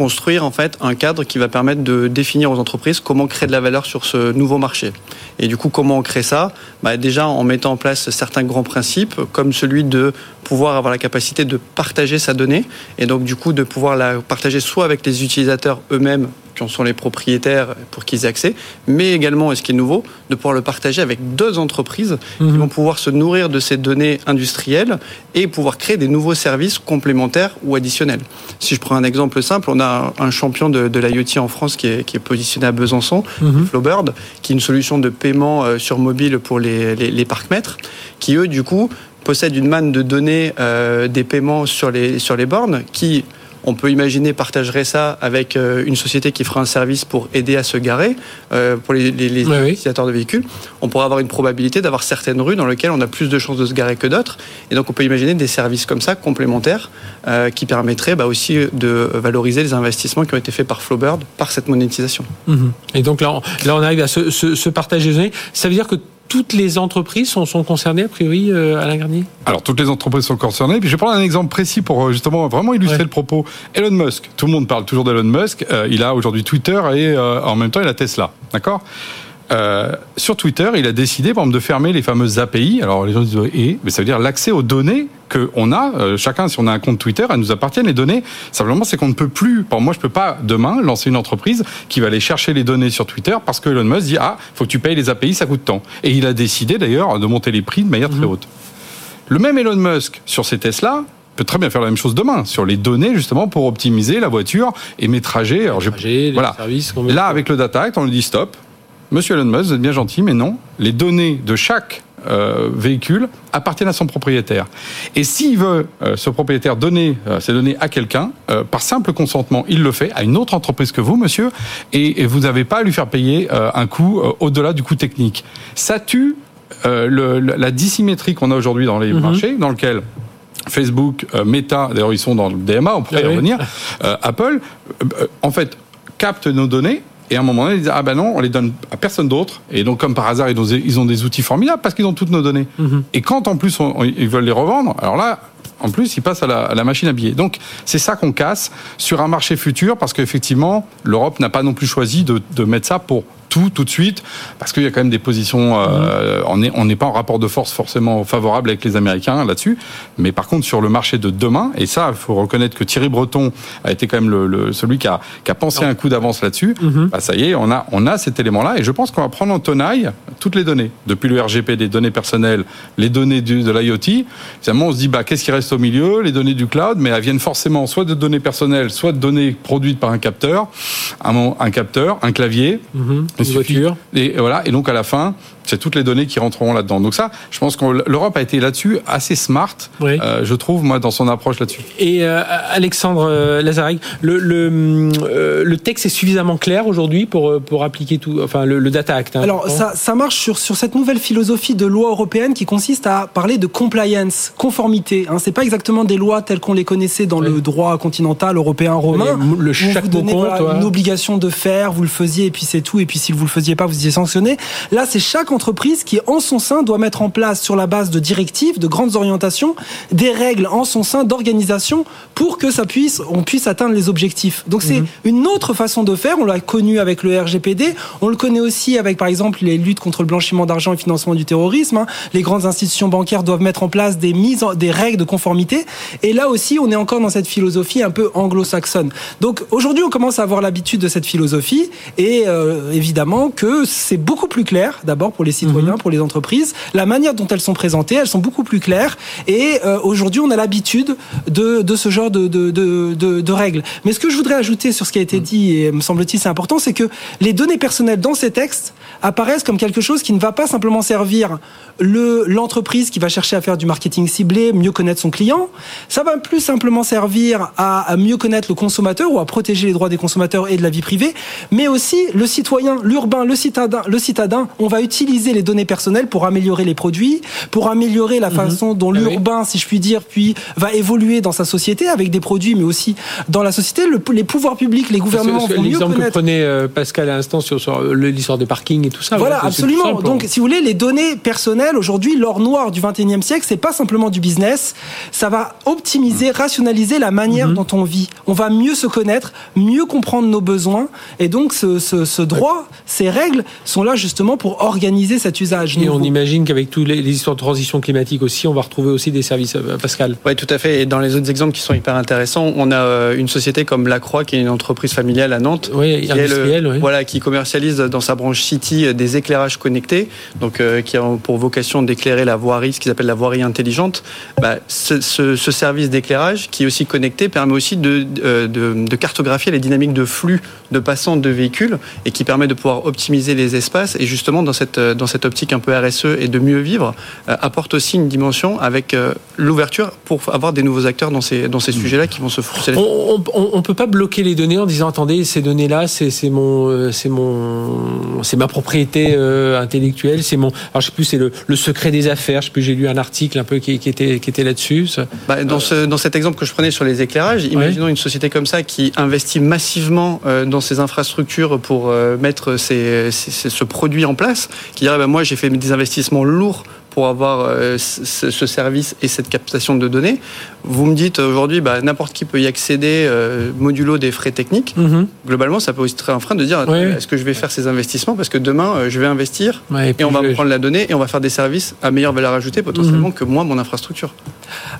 construire en fait un cadre qui va permettre de définir aux entreprises comment créer de la valeur sur ce nouveau marché. Et du coup, comment on crée ça? Bah, Déjà en mettant en place certains grands principes, comme celui de pouvoir avoir la capacité de partager sa donnée, et donc du coup de pouvoir la partager soit avec les utilisateurs eux-mêmes qui en sont les propriétaires pour qu'ils aient accès, mais également, et ce qui est nouveau, de pouvoir le partager avec deux entreprises qui mhm. vont pouvoir se nourrir de ces données industrielles et pouvoir créer des nouveaux services complémentaires ou additionnels. Si je prends un exemple simple, on a un champion de, de l'IoT en France qui est, qui est, positionné à Besançon, mhm. Flowbird, qui est une solution de paiement euh, sur mobile pour les, les, les parcs-mètres, qui eux, du coup, possèdent une manne de données euh, des paiements sur les, sur les bornes qui On peut imaginer partagerait ça avec une société qui fera un service pour aider à se garer pour les, utilisateurs de véhicules. On pourrait avoir une probabilité d'avoir certaines rues dans lesquelles on a plus de chances de se garer que d'autres. Et donc on peut imaginer des services comme ça complémentaires qui permettraient bah, aussi de valoriser les investissements qui ont été faits par Flowbird par cette monétisation. Mhm. Et donc là, on, là, on arrive à ce, ce, partage des données. Ça veut dire que toutes les entreprises sont, sont, concernées, a priori, euh, Alain Garnier Alors, toutes les entreprises sont concernées. Puis, je vais prendre un exemple précis pour euh, justement vraiment illustrer le propos. Elon Musk. Tout le monde parle toujours d'Elon Musk. Euh, il a aujourd'hui Twitter et en même temps, il a Tesla. D'accord? Euh, sur Twitter, il a décidé, par exemple, de fermer les fameuses API. Alors les gens disent mais ça veut dire l'accès aux données qu'on a. Euh, chacun, si on a un compte Twitter, elles nous appartiennent les données. Simplement, c'est qu'on ne peut plus. Pour moi, je peux pas demain lancer une entreprise qui va aller chercher les données sur Twitter parce que Elon Musk dit ah, faut que tu payes les API, ça coûte tant. Et il a décidé d'ailleurs de monter les prix de manière très mhm. haute. Le même Elon Musk sur ces Tesla peut très bien faire la même chose demain sur les données justement pour optimiser la voiture et mes trajets. Alors, voilà. Là, avec le Data Act, on lui dit stop. Monsieur Elon Musk, vous êtes bien gentil, mais non. Les données de chaque euh, véhicule appartiennent à son propriétaire. Et s'il veut, euh, ce propriétaire, donner euh, ces données à quelqu'un, par simple consentement, il le fait à une autre entreprise que vous, monsieur, et, vous n'avez pas à lui faire payer un coût au-delà du coût technique. Ça tue la dissymétrie qu'on a aujourd'hui dans les mhm. marchés, dans lequel Facebook, Meta, d'ailleurs ils sont dans le DMA, on pourrait y revenir, Apple, en fait, capte nos données et à un moment donné, ils disent ah ben non, on les donne à personne d'autre. Et donc comme par hasard, ils ont, ils ont des outils formidables parce qu'ils ont toutes nos données. Mhm. Et quand en plus ils veulent les revendre, alors là, en plus, ils passent à la, à la machine à billets. Donc, c'est ça qu'on casse sur un marché futur, parce qu'effectivement, l'Europe n'a pas non plus choisi de, de mettre ça pour tout tout de suite parce qu'il y a quand même des positions euh, on n'est on n'est pas en rapport de force forcément favorable avec les Américains là-dessus. Mais par contre sur le marché de demain et ça il faut reconnaître que Thierry Breton a été quand même le, celui qui a, qui a pensé un coup d'avance là-dessus mhm. bah, ça y est on a on a cet élément là et je pense qu'on va prendre en tenaille toutes les données. Depuis le RGP des données personnelles les données du, de l'IoT. Finalement on se dit bah qu'est-ce qui reste au milieu? Les données du cloud. Mais elles viennent forcément soit de données personnelles soit de données produites par un capteur un, un capteur un clavier. Mhm voiture. Et voilà. Et donc à la fin, c'est toutes les données qui rentreront là-dedans. Donc ça, je pense que l'Europe a été là-dessus assez smart, euh, je trouve, moi, dans son approche là-dessus. Et euh, Alexandre euh, Lazarek, le, le, texte est suffisamment clair aujourd'hui pour, pour appliquer tout, enfin le, Data Act. Hein, Alors ça, ça marche sur, sur cette nouvelle philosophie de loi européenne qui consiste à parler de compliance, conformité. Hein. C'est pas exactement des lois telles qu'on les connaissait dans le droit continental européen romain. Le chaque vous donnez, une obligation de faire, vous le faisiez et puis c'est tout. Et puis si vous le faisiez pas, vous étiez sanctionné. Là, c'est chaque entreprise qui, en son sein, doit mettre en place, sur la base de directives, de grandes orientations, des règles en son sein d'organisation pour que ça puisse, on puisse atteindre les objectifs. Donc c'est mhm. une autre façon de faire. On l'a connu avec le RGPD. On le connaît aussi avec, par exemple, les luttes contre le blanchiment d'argent et financement du terrorisme. Hein. Les grandes institutions bancaires doivent mettre en place des mises, des règles de conformité. Et là aussi, on est encore dans cette philosophie un peu anglo-saxonne. Donc aujourd'hui, on commence à avoir l'habitude de cette philosophie et euh, évidemment que c'est beaucoup plus clair, d'abord pour les citoyens, mhm. pour les entreprises. La manière dont elles sont présentées, elles sont beaucoup plus claires. Et euh, aujourd'hui, on a l'habitude de, de, ce genre de, de, de, de, règles. Mais ce que je voudrais ajouter sur ce qui a été mhm. dit, et me semble-t-il c'est important, c'est que les données personnelles dans ces textes apparaissent comme quelque chose qui ne va pas simplement servir le l'entreprise qui va chercher à faire du marketing ciblé, mieux connaître son client. Ça va plus simplement servir à, à mieux connaître le consommateur ou à protéger les droits des consommateurs et de la vie privée, mais aussi le citoyen, l'urbain, le citadin, le citadin. On va utiliser les données personnelles pour améliorer les produits, pour améliorer la mhm. façon dont ah l'urbain, si je puis dire, puis va évoluer dans sa société avec des produits, mais aussi dans la société. les pouvoirs publics, les gouvernements vont mieux connaître. que prenait euh, Pascal à l'instant sur, sur l'histoire des parkings et tout ça. Voilà, absolument. Donc, si vous voulez, les données personnelles aujourd'hui, l'or noir du 21e siècle, c'est pas simplement du business. Ça va optimiser, rationaliser la manière mhm. dont on vit. On va mieux se connaître, mieux comprendre nos besoins, et donc ce, ce, droit, ces règles sont là justement pour organiser cet usage. Et on imagine qu'avec toutes les, histoires de transition climatique aussi, on va retrouver aussi des services, euh, Pascal. Oui, tout à fait. Et dans les autres exemples qui sont hyper intéressants, on a euh, une société comme Lacroix, qui est une entreprise familiale à Nantes, oui, qui, oui. voilà, qui commercialise dans sa branche City des éclairages connectés, donc qui a pour vocation d'éclairer la voirie, ce qu'ils appellent la voirie intelligente. Bah, ce, ce, service d'éclairage, qui est aussi connecté, permet aussi de, de, de, cartographier les dynamiques de flux de passants de véhicules et qui permet de pouvoir optimiser les espaces. Et justement, dans cette, dans cette optique un peu RSE et de mieux vivre, apporte aussi une dimension avec l'ouverture pour avoir des nouveaux acteurs dans ces, dans ces mm. sujets-là qui vont se On ne peut pas bloquer les données en disant attendez, ces données-là, c'est mon, c'est mon, c'est ma propriété intellectuelle, c'est mon, alors je sais plus, c'est le, le, secret des affaires. Je sais plus, j'ai lu un article un peu qui, qui était, qui était là-dessus. Bah, dans, ce, dans cet exemple que je prenais sur les éclairages, imaginons une société comme ça qui investit massivement dans ses infrastructures pour mettre ce produit en place, qui bah, moi j'ai fait des investissements lourds pour avoir euh, ce, service et cette captation de données. Vous me dites aujourd'hui, bah, n'importe qui peut y accéder euh, modulo des frais techniques. Mhm. Globalement, ça peut aussi être un frein de dire est-ce que je vais faire ces investissements parce que demain euh, je vais investir et, on va prendre la donnée et on va faire des services à meilleure valeur ajoutée potentiellement mhm. que moi mon infrastructure.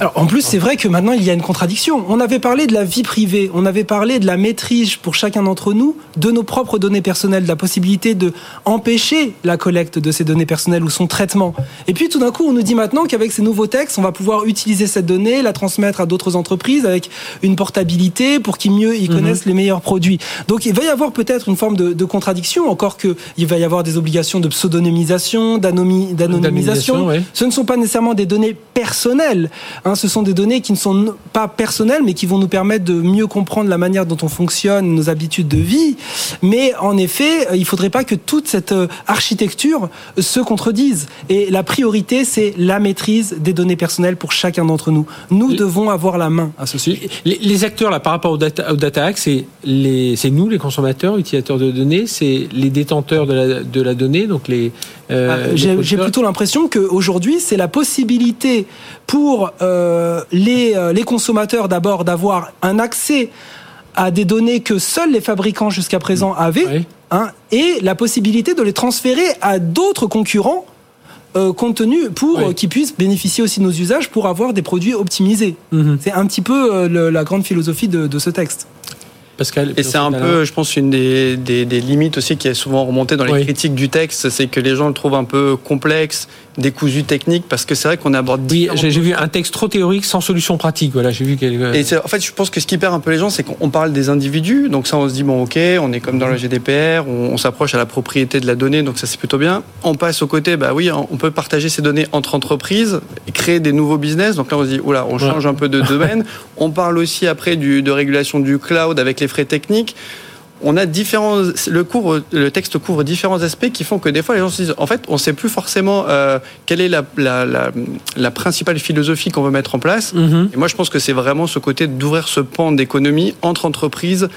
Alors en plus, c'est vrai que maintenant il y a une contradiction. On avait parlé de la vie privée, on avait parlé de la maîtrise pour chacun d'entre nous de nos propres données personnelles, de la possibilité de empêcher la collecte de ces données personnelles ou son traitement. Et puis tout d'un coup, on nous dit maintenant qu'avec ces nouveaux textes, on va pouvoir utiliser cette donnée, la transmettre à d'autres entreprises avec une portabilité pour qu'ils mieux y mhm. connaissent les meilleurs produits. Donc il va y avoir peut-être une forme de, contradiction, encore qu'il va y avoir des obligations de pseudonymisation, d'anonymisation. Ce ne sont pas nécessairement des données personnelles Hein, ce sont des données qui ne sont pas personnelles, mais qui vont nous permettre de mieux comprendre la manière dont on fonctionne, nos habitudes de vie. Mais en effet, euh, il ne faudrait pas que toute cette euh, architecture se contredise. Et la priorité, c'est la maîtrise des données personnelles pour chacun d'entre nous. Nous devons avoir la main à ce sujet. Les, acteurs, là, par rapport au Data, au data Act, c'est nous, les consommateurs, utilisateurs de données, c'est les détenteurs de la, de la donnée, donc les, euh, ah, j'ai plutôt l'impression qu'aujourd'hui, c'est la possibilité pour euh, les, euh, les consommateurs d'abord d'avoir un accès à des données que seuls les fabricants jusqu'à présent avaient, hein, et la possibilité de les transférer à d'autres concurrents euh, compte tenu pour qu'ils puissent bénéficier aussi de nos usages pour avoir des produits optimisés. Mhm. C'est un petit peu la grande philosophie de, de ce texte. Et c'est un peu, je pense, une des, des, des, limites aussi qui est souvent remontée dans les critiques du texte, c'est que les gens le trouvent un peu complexe, décousu technique, parce que c'est vrai qu'on aborde. Oui, j'ai vu un texte trop théorique sans solution pratique. Voilà, j'ai vu. Quelques... Et en fait, je pense que ce qui perd un peu les gens, c'est qu'on parle des individus, donc ça, on se dit bon, ok, on est comme dans le GDPR, on, s'approche à la propriété de la donnée, donc ça c'est plutôt bien. On passe au côté, bah oui, on peut partager ces données entre entreprises, et créer des nouveaux business. Donc là, on se dit, oula, on change un peu de [laughs] domaine. on parle aussi après du, de régulation du cloud avec les frais techniques on a différents le cours le texte couvre différents aspects qui font que des fois les gens se disent en fait on sait plus forcément euh, quelle est la, la, la, principale philosophie qu'on veut mettre en place mhm. et moi je pense que c'est vraiment ce côté d'ouvrir ce pan d'économie entre entreprises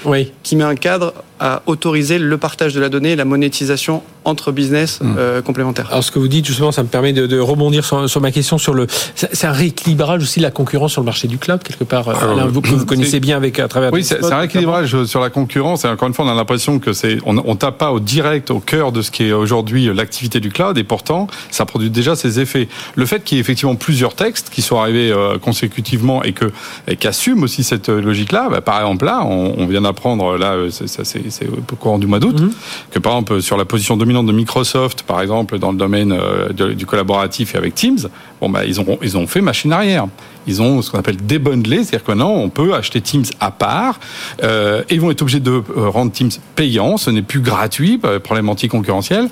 qui met un cadre à autoriser le partage de la donnée et la monétisation entre business hmm. euh, complémentaires. Alors ce que vous dites justement, ça me permet de, rebondir sur, ma question sur le. C'est un rééquilibrage aussi de la concurrence sur le marché du cloud quelque part. Euh, vous, que vous connaissez bien avec à travers. Oui, c'est un rééquilibrage sur la concurrence. Et encore une fois, on a l'impression que c'est on, on tape pas au direct au cœur de ce qui est aujourd'hui l'activité du cloud, et pourtant ça produit déjà ses effets. Le fait qu'il y ait effectivement plusieurs textes qui sont arrivés euh, consécutivement et que et qu'assument aussi cette logique-là, bah, par exemple là, on, on vient d'apprendre là, c'est au courant du mois d'août, mhm. que par exemple sur la position dominante de Microsoft, par exemple, dans le domaine euh, du collaboratif et avec Teams, bon, bah, ils, ont, ils ont fait machine arrière. Ils ont ce qu'on appelle débundlé, c'est-à-dire que non, on peut acheter Teams à part, euh, et ils vont être obligés de euh, rendre Teams payant, ce n'est plus gratuit, problème anticoncurrentiel.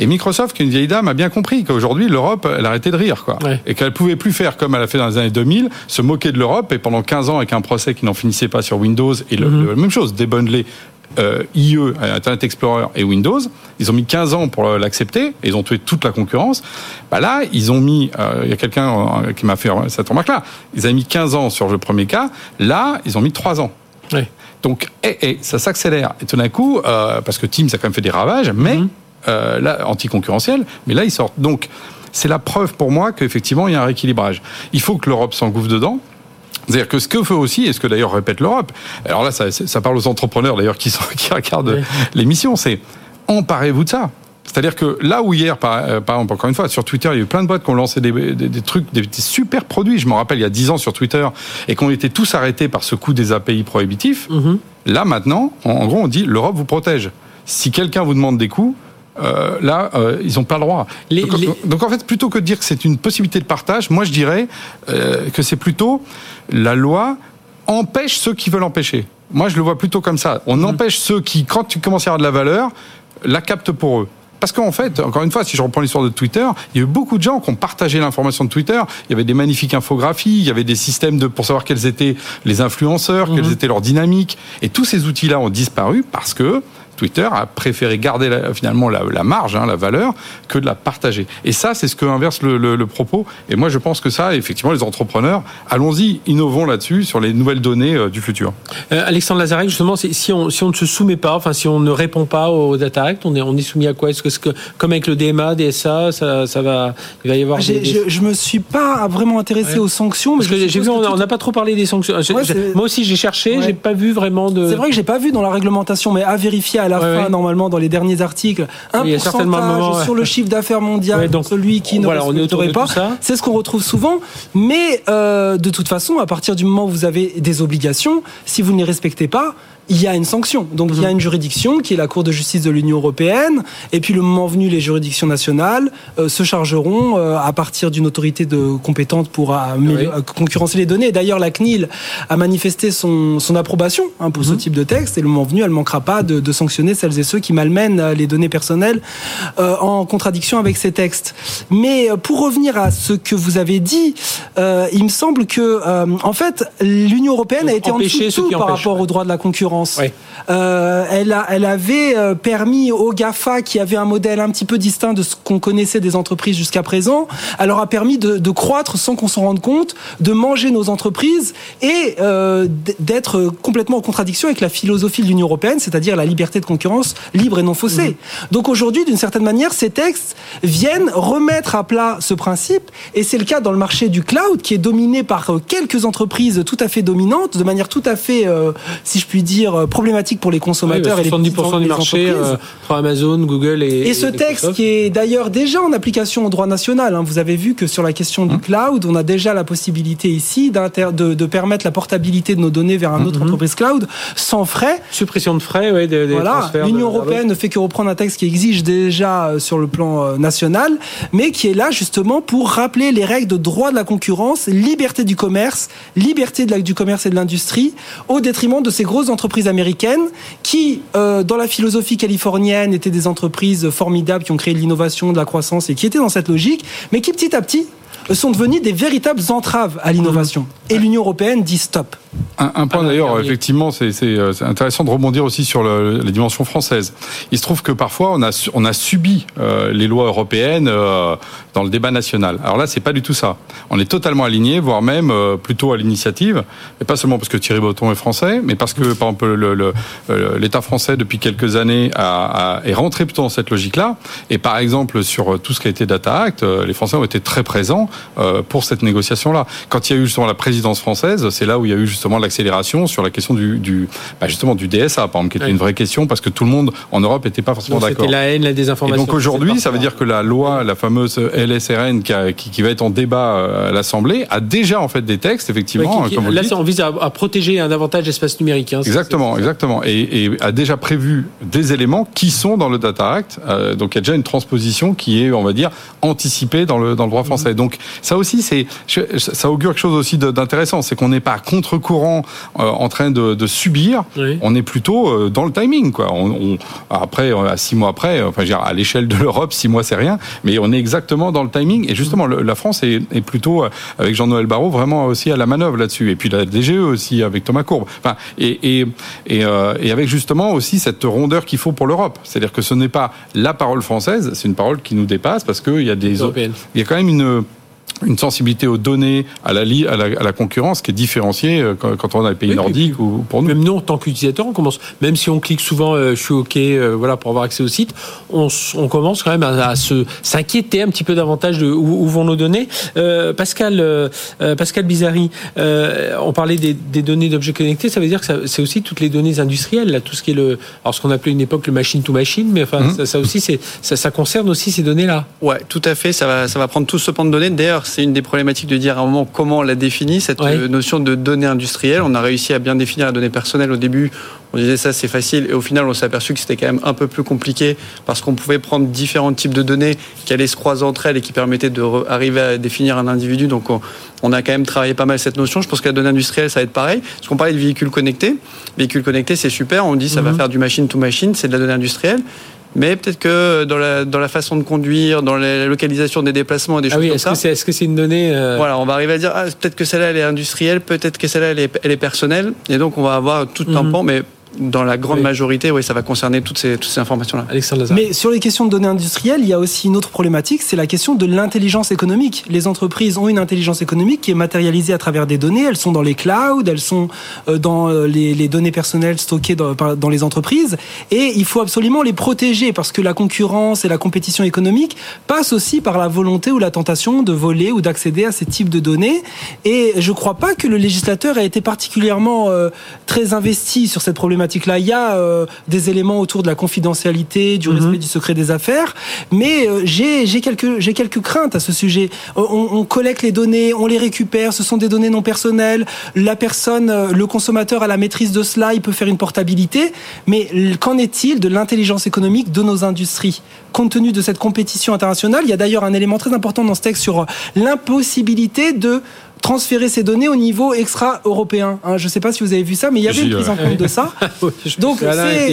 Et Microsoft, qui est une vieille dame, a bien compris qu'aujourd'hui, l'Europe, elle arrêtait de rire, quoi. Et qu'elle pouvait plus faire comme elle a fait dans les années 2000, se moquer de l'Europe, et pendant 15 ans, avec un procès qui n'en finissait pas sur Windows, et le, mhm. même chose, débundler euh, IE, Internet Explorer et Windows. Ils ont mis 15 ans pour l'accepter et ils ont tué toute la concurrence. Bah là, ils ont mis, euh, il y a quelqu'un euh, qui m'a fait cette remarque-là, ils avaient mis 15 ans sur le premier cas. Là, ils ont mis 3 ans. Donc, eh, eh, ça s'accélère. Et tout d'un coup, euh, parce que Teams a quand même fait des ravages, mais mm -hmm. là, anticoncurrentiel, mais là, ils sortent. Donc, c'est la preuve pour moi qu'effectivement, il y a un rééquilibrage. Il faut que l'Europe s'engouffre dedans. C'est-à-dire que ce que fait aussi, et ce que d'ailleurs répète l'Europe, alors là, ça, ça, parle aux entrepreneurs d'ailleurs qui, [laughs] qui regardent l'émission, c'est emparez-vous de ça. C'est-à-dire que là où hier, par, par, exemple, encore une fois, sur Twitter, il y a eu plein de boîtes qui ont lancé des, des, des trucs, des, super produits. Je me rappelle, il y a 10 ans sur Twitter, et qu'on était tous arrêtés par ce coup des API prohibitifs. Mm-hmm. Là, maintenant, en, en, gros, on dit l'Europe vous protège. Si quelqu'un vous demande des coûts, euh, là, euh, ils n'ont pas le droit. Les, donc, les... donc, en fait, plutôt que de dire que c'est une possibilité de partage, moi je dirais euh, que c'est plutôt la loi empêche ceux qui veulent empêcher. Moi, je le vois plutôt comme ça. On mmh. empêche ceux qui, quand tu commences à avoir de la valeur, la captent pour eux Parce qu'en fait, encore une fois, si je reprends l'histoire de Twitter, il y a eu beaucoup de gens qui ont partagé l'information de Twitter. Il y avait des magnifiques infographies, il y avait des systèmes de, pour savoir quels étaient les influenceurs, quelles mhm. étaient leurs dynamiques. Et tous ces outils-là ont disparu parce que Twitter a préféré garder finalement la, marge, hein, la valeur, que de la partager. Et ça, c'est ce que inverse le, propos. Et moi, je pense que ça, effectivement, les entrepreneurs, allons-y, innovons là-dessus sur les nouvelles données euh, du futur. Euh, Alexandre Lazarek, justement, si on, si on ne se soumet pas, enfin, si on ne répond pas au Data Act, on est, on est soumis à quoi? Est-ce que, comme avec le DMA, DSA, ça, ça va, il va y avoir. Des, Je, je, me suis pas vraiment intéressé aux sanctions, parce que j'ai vu, on n'a pas trop parlé des sanctions. moi aussi, j'ai cherché, j'ai pas vu vraiment de. C'est vrai que j'ai pas vu dans la réglementation, mais à vérifier à la fin, normalement, dans les derniers articles, un pourcentage sur le chiffre d'affaires mondial, donc, celui qui ne voilà, respecterait pas. C'est ce qu'on retrouve souvent. Mais euh, de toute façon, à partir du moment où vous avez des obligations, si vous ne les respectez pas, il y a une sanction. Donc il y a mhm. une juridiction qui est la Cour de justice de l'Union européenne. Et puis le moment venu, les juridictions nationales euh, se chargeront euh, à partir d'une autorité de compétente pour ah concurrencer les données. D'ailleurs, la CNIL a manifesté son, son approbation hein, pour ce mhm. type de texte. Et le moment venu, elle ne manquera pas de, de, sanctionner celles et ceux qui malmènent euh, les données personnelles en contradiction avec ces textes. Mais pour revenir à ce que vous avez dit, il me semble que, en fait, l'Union européenne a été en dessous par rapport au droit de la concurrence. Euh, elle, a, elle avait euh, permis aux GAFA, qui avaient un modèle un petit peu distinct de ce qu'on connaissait des entreprises jusqu'à présent, elle leur a permis de, de croître sans qu'on s'en rende compte, de manger nos entreprises et euh, d'être complètement en contradiction avec la philosophie de l'Union européenne, c'est-à-dire la liberté de concurrence libre et non faussée. Mhm. Donc aujourd'hui, d'une certaine manière, ces textes viennent remettre à plat ce principe, et c'est le cas dans le marché du cloud, qui est dominé par quelques entreprises tout à fait dominantes, de manière tout à fait, si je puis dire, euh, problématique pour les consommateurs et les 70% du marché euh, pour Amazon, Google et et ce texte qui est d'ailleurs déjà en application au droit national. Hein. vous avez vu que sur la question du hum. cloud, on a déjà la possibilité ici de, de, permettre la portabilité de nos données vers un autre hum. entreprise cloud sans frais. Suppression de frais, oui. Des, voilà. L'Union européenne ne fait que reprendre un texte qui exige déjà euh, sur le plan national, mais qui est là justement pour rappeler les règles de droit de la concurrence, liberté du commerce, liberté de la, du commerce et de l'industrie, au détriment de ces grosses entreprises entreprises américaines qui, euh, dans la philosophie californienne, étaient des entreprises formidables qui ont créé de l'innovation, de la croissance et qui étaient dans cette logique, mais qui petit à petit sont devenus des véritables entraves à l'innovation. Mmh. Et l'Union européenne dit stop. Un, point d'ailleurs, effectivement, euh, c'est intéressant de rebondir aussi sur le, la dimension française. Il se trouve que parfois on a, on a subi euh, les lois européennes euh, dans le débat national. Alors là, c'est pas du tout ça. On est totalement aligné, voire même plutôt à l'initiative, et pas seulement parce que Thierry Breton est français, mais parce que par exemple l'État français depuis quelques années a, est rentré plutôt dans cette logique-là. Et par exemple sur tout ce qui a été Data Act, les Français ont été très présents pour cette négociation-là. Quand il y a eu justement la présidence française, c'est là où il y a eu justement l'accélération sur la question du, du bah, justement du DSA, par exemple, qui était une vraie question parce que tout le monde en Europe n'était pas forcément d'accord. C'était la haine, la désinformation. Et donc aujourd'hui, ça veut dire que la loi, la fameuse LSRN qui, qui, va être en débat euh, à l'Assemblée, a déjà en fait des textes, effectivement. comme là, on vise à, protéger un davantage l'espace numérique. Hein, exactement, exactement. Et, et, a déjà prévu des éléments qui sont dans le Data Act. Euh, donc il y a déjà une transposition qui est, on va dire, anticipée dans le, dans le droit français. Mhm. Donc ça aussi, c'est ça augure quelque chose aussi d'intéressant, c'est qu'on n'est pas à contre-courant euh, en train de, subir, on est plutôt euh, dans le timing. Quoi. On, après, euh, à six mois après, enfin, à l'échelle de l'Europe, six mois c'est rien, mais on est exactement dans le timing. Et justement, la France est, plutôt, avec Jean-Noël Barrot, vraiment aussi à la manœuvre là-dessus. Et puis la DGE aussi, avec Thomas Courbe. Enfin, et, et, et, avec justement aussi cette rondeur qu'il faut pour l'Europe. C'est-à-dire que ce n'est pas la parole française, c'est une parole qui nous dépasse parce qu'il y a des... Il y a quand même une une sensibilité aux données, à la, à la, à la concurrence qui est différenciée euh, quand, on est dans les pays nordiques ou pour nous. Même nous, en tant qu'utilisateurs, on commence, même si on clique souvent, euh, je suis OK, euh, voilà, pour avoir accès au site, on, on commence quand même à, se s'inquiéter un petit peu davantage de où, vont nos données. Pascal, Pascal Bizarri, on parlait des, des données d'objets connectés, ça veut dire que c'est aussi toutes les données industrielles, là, tout ce qui est le, alors ce qu'on appelait une époque le machine to machine, mais enfin, mmh. ça, ça, aussi, c'est, ça, ça concerne aussi ces données-là. Ouais, tout à fait, ça va, ça va prendre tout ce pan de données. D'ailleurs, c'est une des problématiques de dire à un moment comment on la définit, cette euh, notion de données industrielles. On a réussi à bien définir la donnée personnelle au début. On disait ça c'est facile et au final on s'est aperçu que c'était quand même un peu plus compliqué parce qu'on pouvait prendre différents types de données qui allaient se croiser entre elles et qui permettaient d'arriver à définir un individu. Donc on, a quand même travaillé pas mal cette notion. Je pense que la donnée industrielle ça va être pareil. Parce qu'on parlait de véhicules connectés. Véhicules connectés c'est super. On dit ça va mhm. faire du machine to machine, c'est de la donnée industrielle. Mais peut-être que dans la, dans la façon de conduire, dans la localisation des déplacements et des ah choses oui, comme ça. Est-ce que c'est une donnée euh, Voilà, on va arriver à dire ah, peut-être que celle-là elle est industrielle, peut-être que celle-là elle est, elle est personnelle, et donc on va avoir tout un mhm. pan, mais dans la grande majorité, oui, ça va concerner toutes ces, toutes ces informations-là. Mais sur les questions de données industrielles, il y a aussi une autre problématique, c'est la question de l'intelligence économique. Les entreprises ont une intelligence économique qui est matérialisée à travers des données. Elles sont dans les clouds, elles sont euh, dans euh, les, les données personnelles stockées dans, dans, les entreprises. Et il faut absolument les protéger parce que la concurrence et la compétition économique passent aussi par la volonté ou la tentation de voler ou d'accéder à ces types de données. Et je ne crois pas que le législateur ait été particulièrement euh, très investi sur cette problématique là Il y a euh, des éléments autour de la confidentialité, du mhm. respect du secret des affaires, mais euh, j'ai quelques, quelques craintes à ce sujet. On, collecte les données, on les récupère, ce sont des données non personnelles. La personne, euh, le consommateur a la maîtrise de cela, il peut faire une portabilité, mais qu'en est-il de l'intelligence économique de nos industries? Compte tenu de cette compétition internationale, il y a d'ailleurs un élément très important dans ce texte sur l'impossibilité de transférer ces données au niveau extra-européen. Hein, je ne sais pas si vous avez vu ça, mais il y avait une prise en compte de ça. [laughs] Donc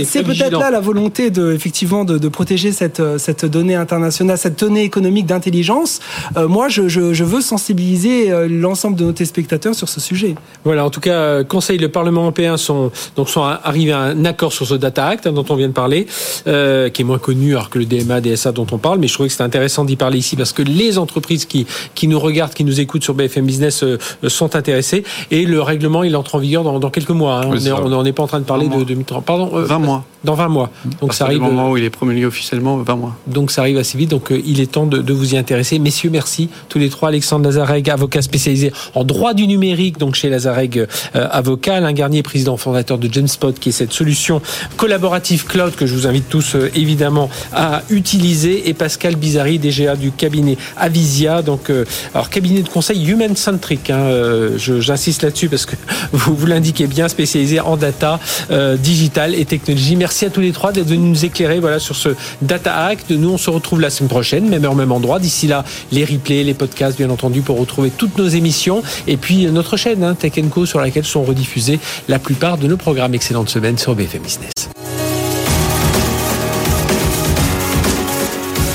c'est peut-être là la volonté de, effectivement de, protéger cette, cette donnée internationale, cette donnée économique d'intelligence. Euh, moi, je, je, veux sensibiliser euh, l'ensemble de nos téléspectateurs sur ce sujet. Voilà, en tout cas, euh, Conseil et le Parlement européen sont, donc sont arrivés à un accord sur ce Data Act hein, dont on vient de parler, euh, qui est moins connu alors que le DMA, DSA dont on parle, mais je trouvais que c'était intéressant d'y parler ici parce que les entreprises qui, qui nous regardent, qui nous écoutent sur BFM Business euh, sont intéressés. Et le règlement, il entre en vigueur dans, quelques mois. Hein. on n'en est pas en train de parler de 2030. Pardon. 20 euh, mois. Dans 20 mois. Donc ça arrive. Au moment où il est promulgué officiellement, 20 mois. Donc ça arrive assez vite. Donc euh, il est temps de, vous y intéresser. Messieurs, merci tous les trois. Alexandre Lazareg, avocat spécialisé en droit du numérique, donc chez Lazareg Avocat. Alain Garnier, président fondateur de GenSpot, qui est cette solution collaborative cloud que je vous invite tous évidemment à utiliser. Et Pascal Bizarri, DGA du cabinet Avisia. Donc, alors cabinet de conseil human centric. Hein, euh, j'insiste là-dessus parce que [laughs] vous, vous l'indiquez bien, spécialisé en data, euh, digital et technologie. Merci à tous les trois d'être venus nous éclairer voilà, sur ce Data Act. Nous, on se retrouve la semaine prochaine, même heure, même endroit. D'ici là, les replays, les podcasts, bien entendu, pour retrouver toutes nos émissions. Et puis notre chaîne, hein, Tech Co, sur laquelle sont rediffusés la plupart de nos programmes. Excellente semaine sur BFM Business.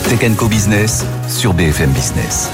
Tech Co Business sur BFM Business.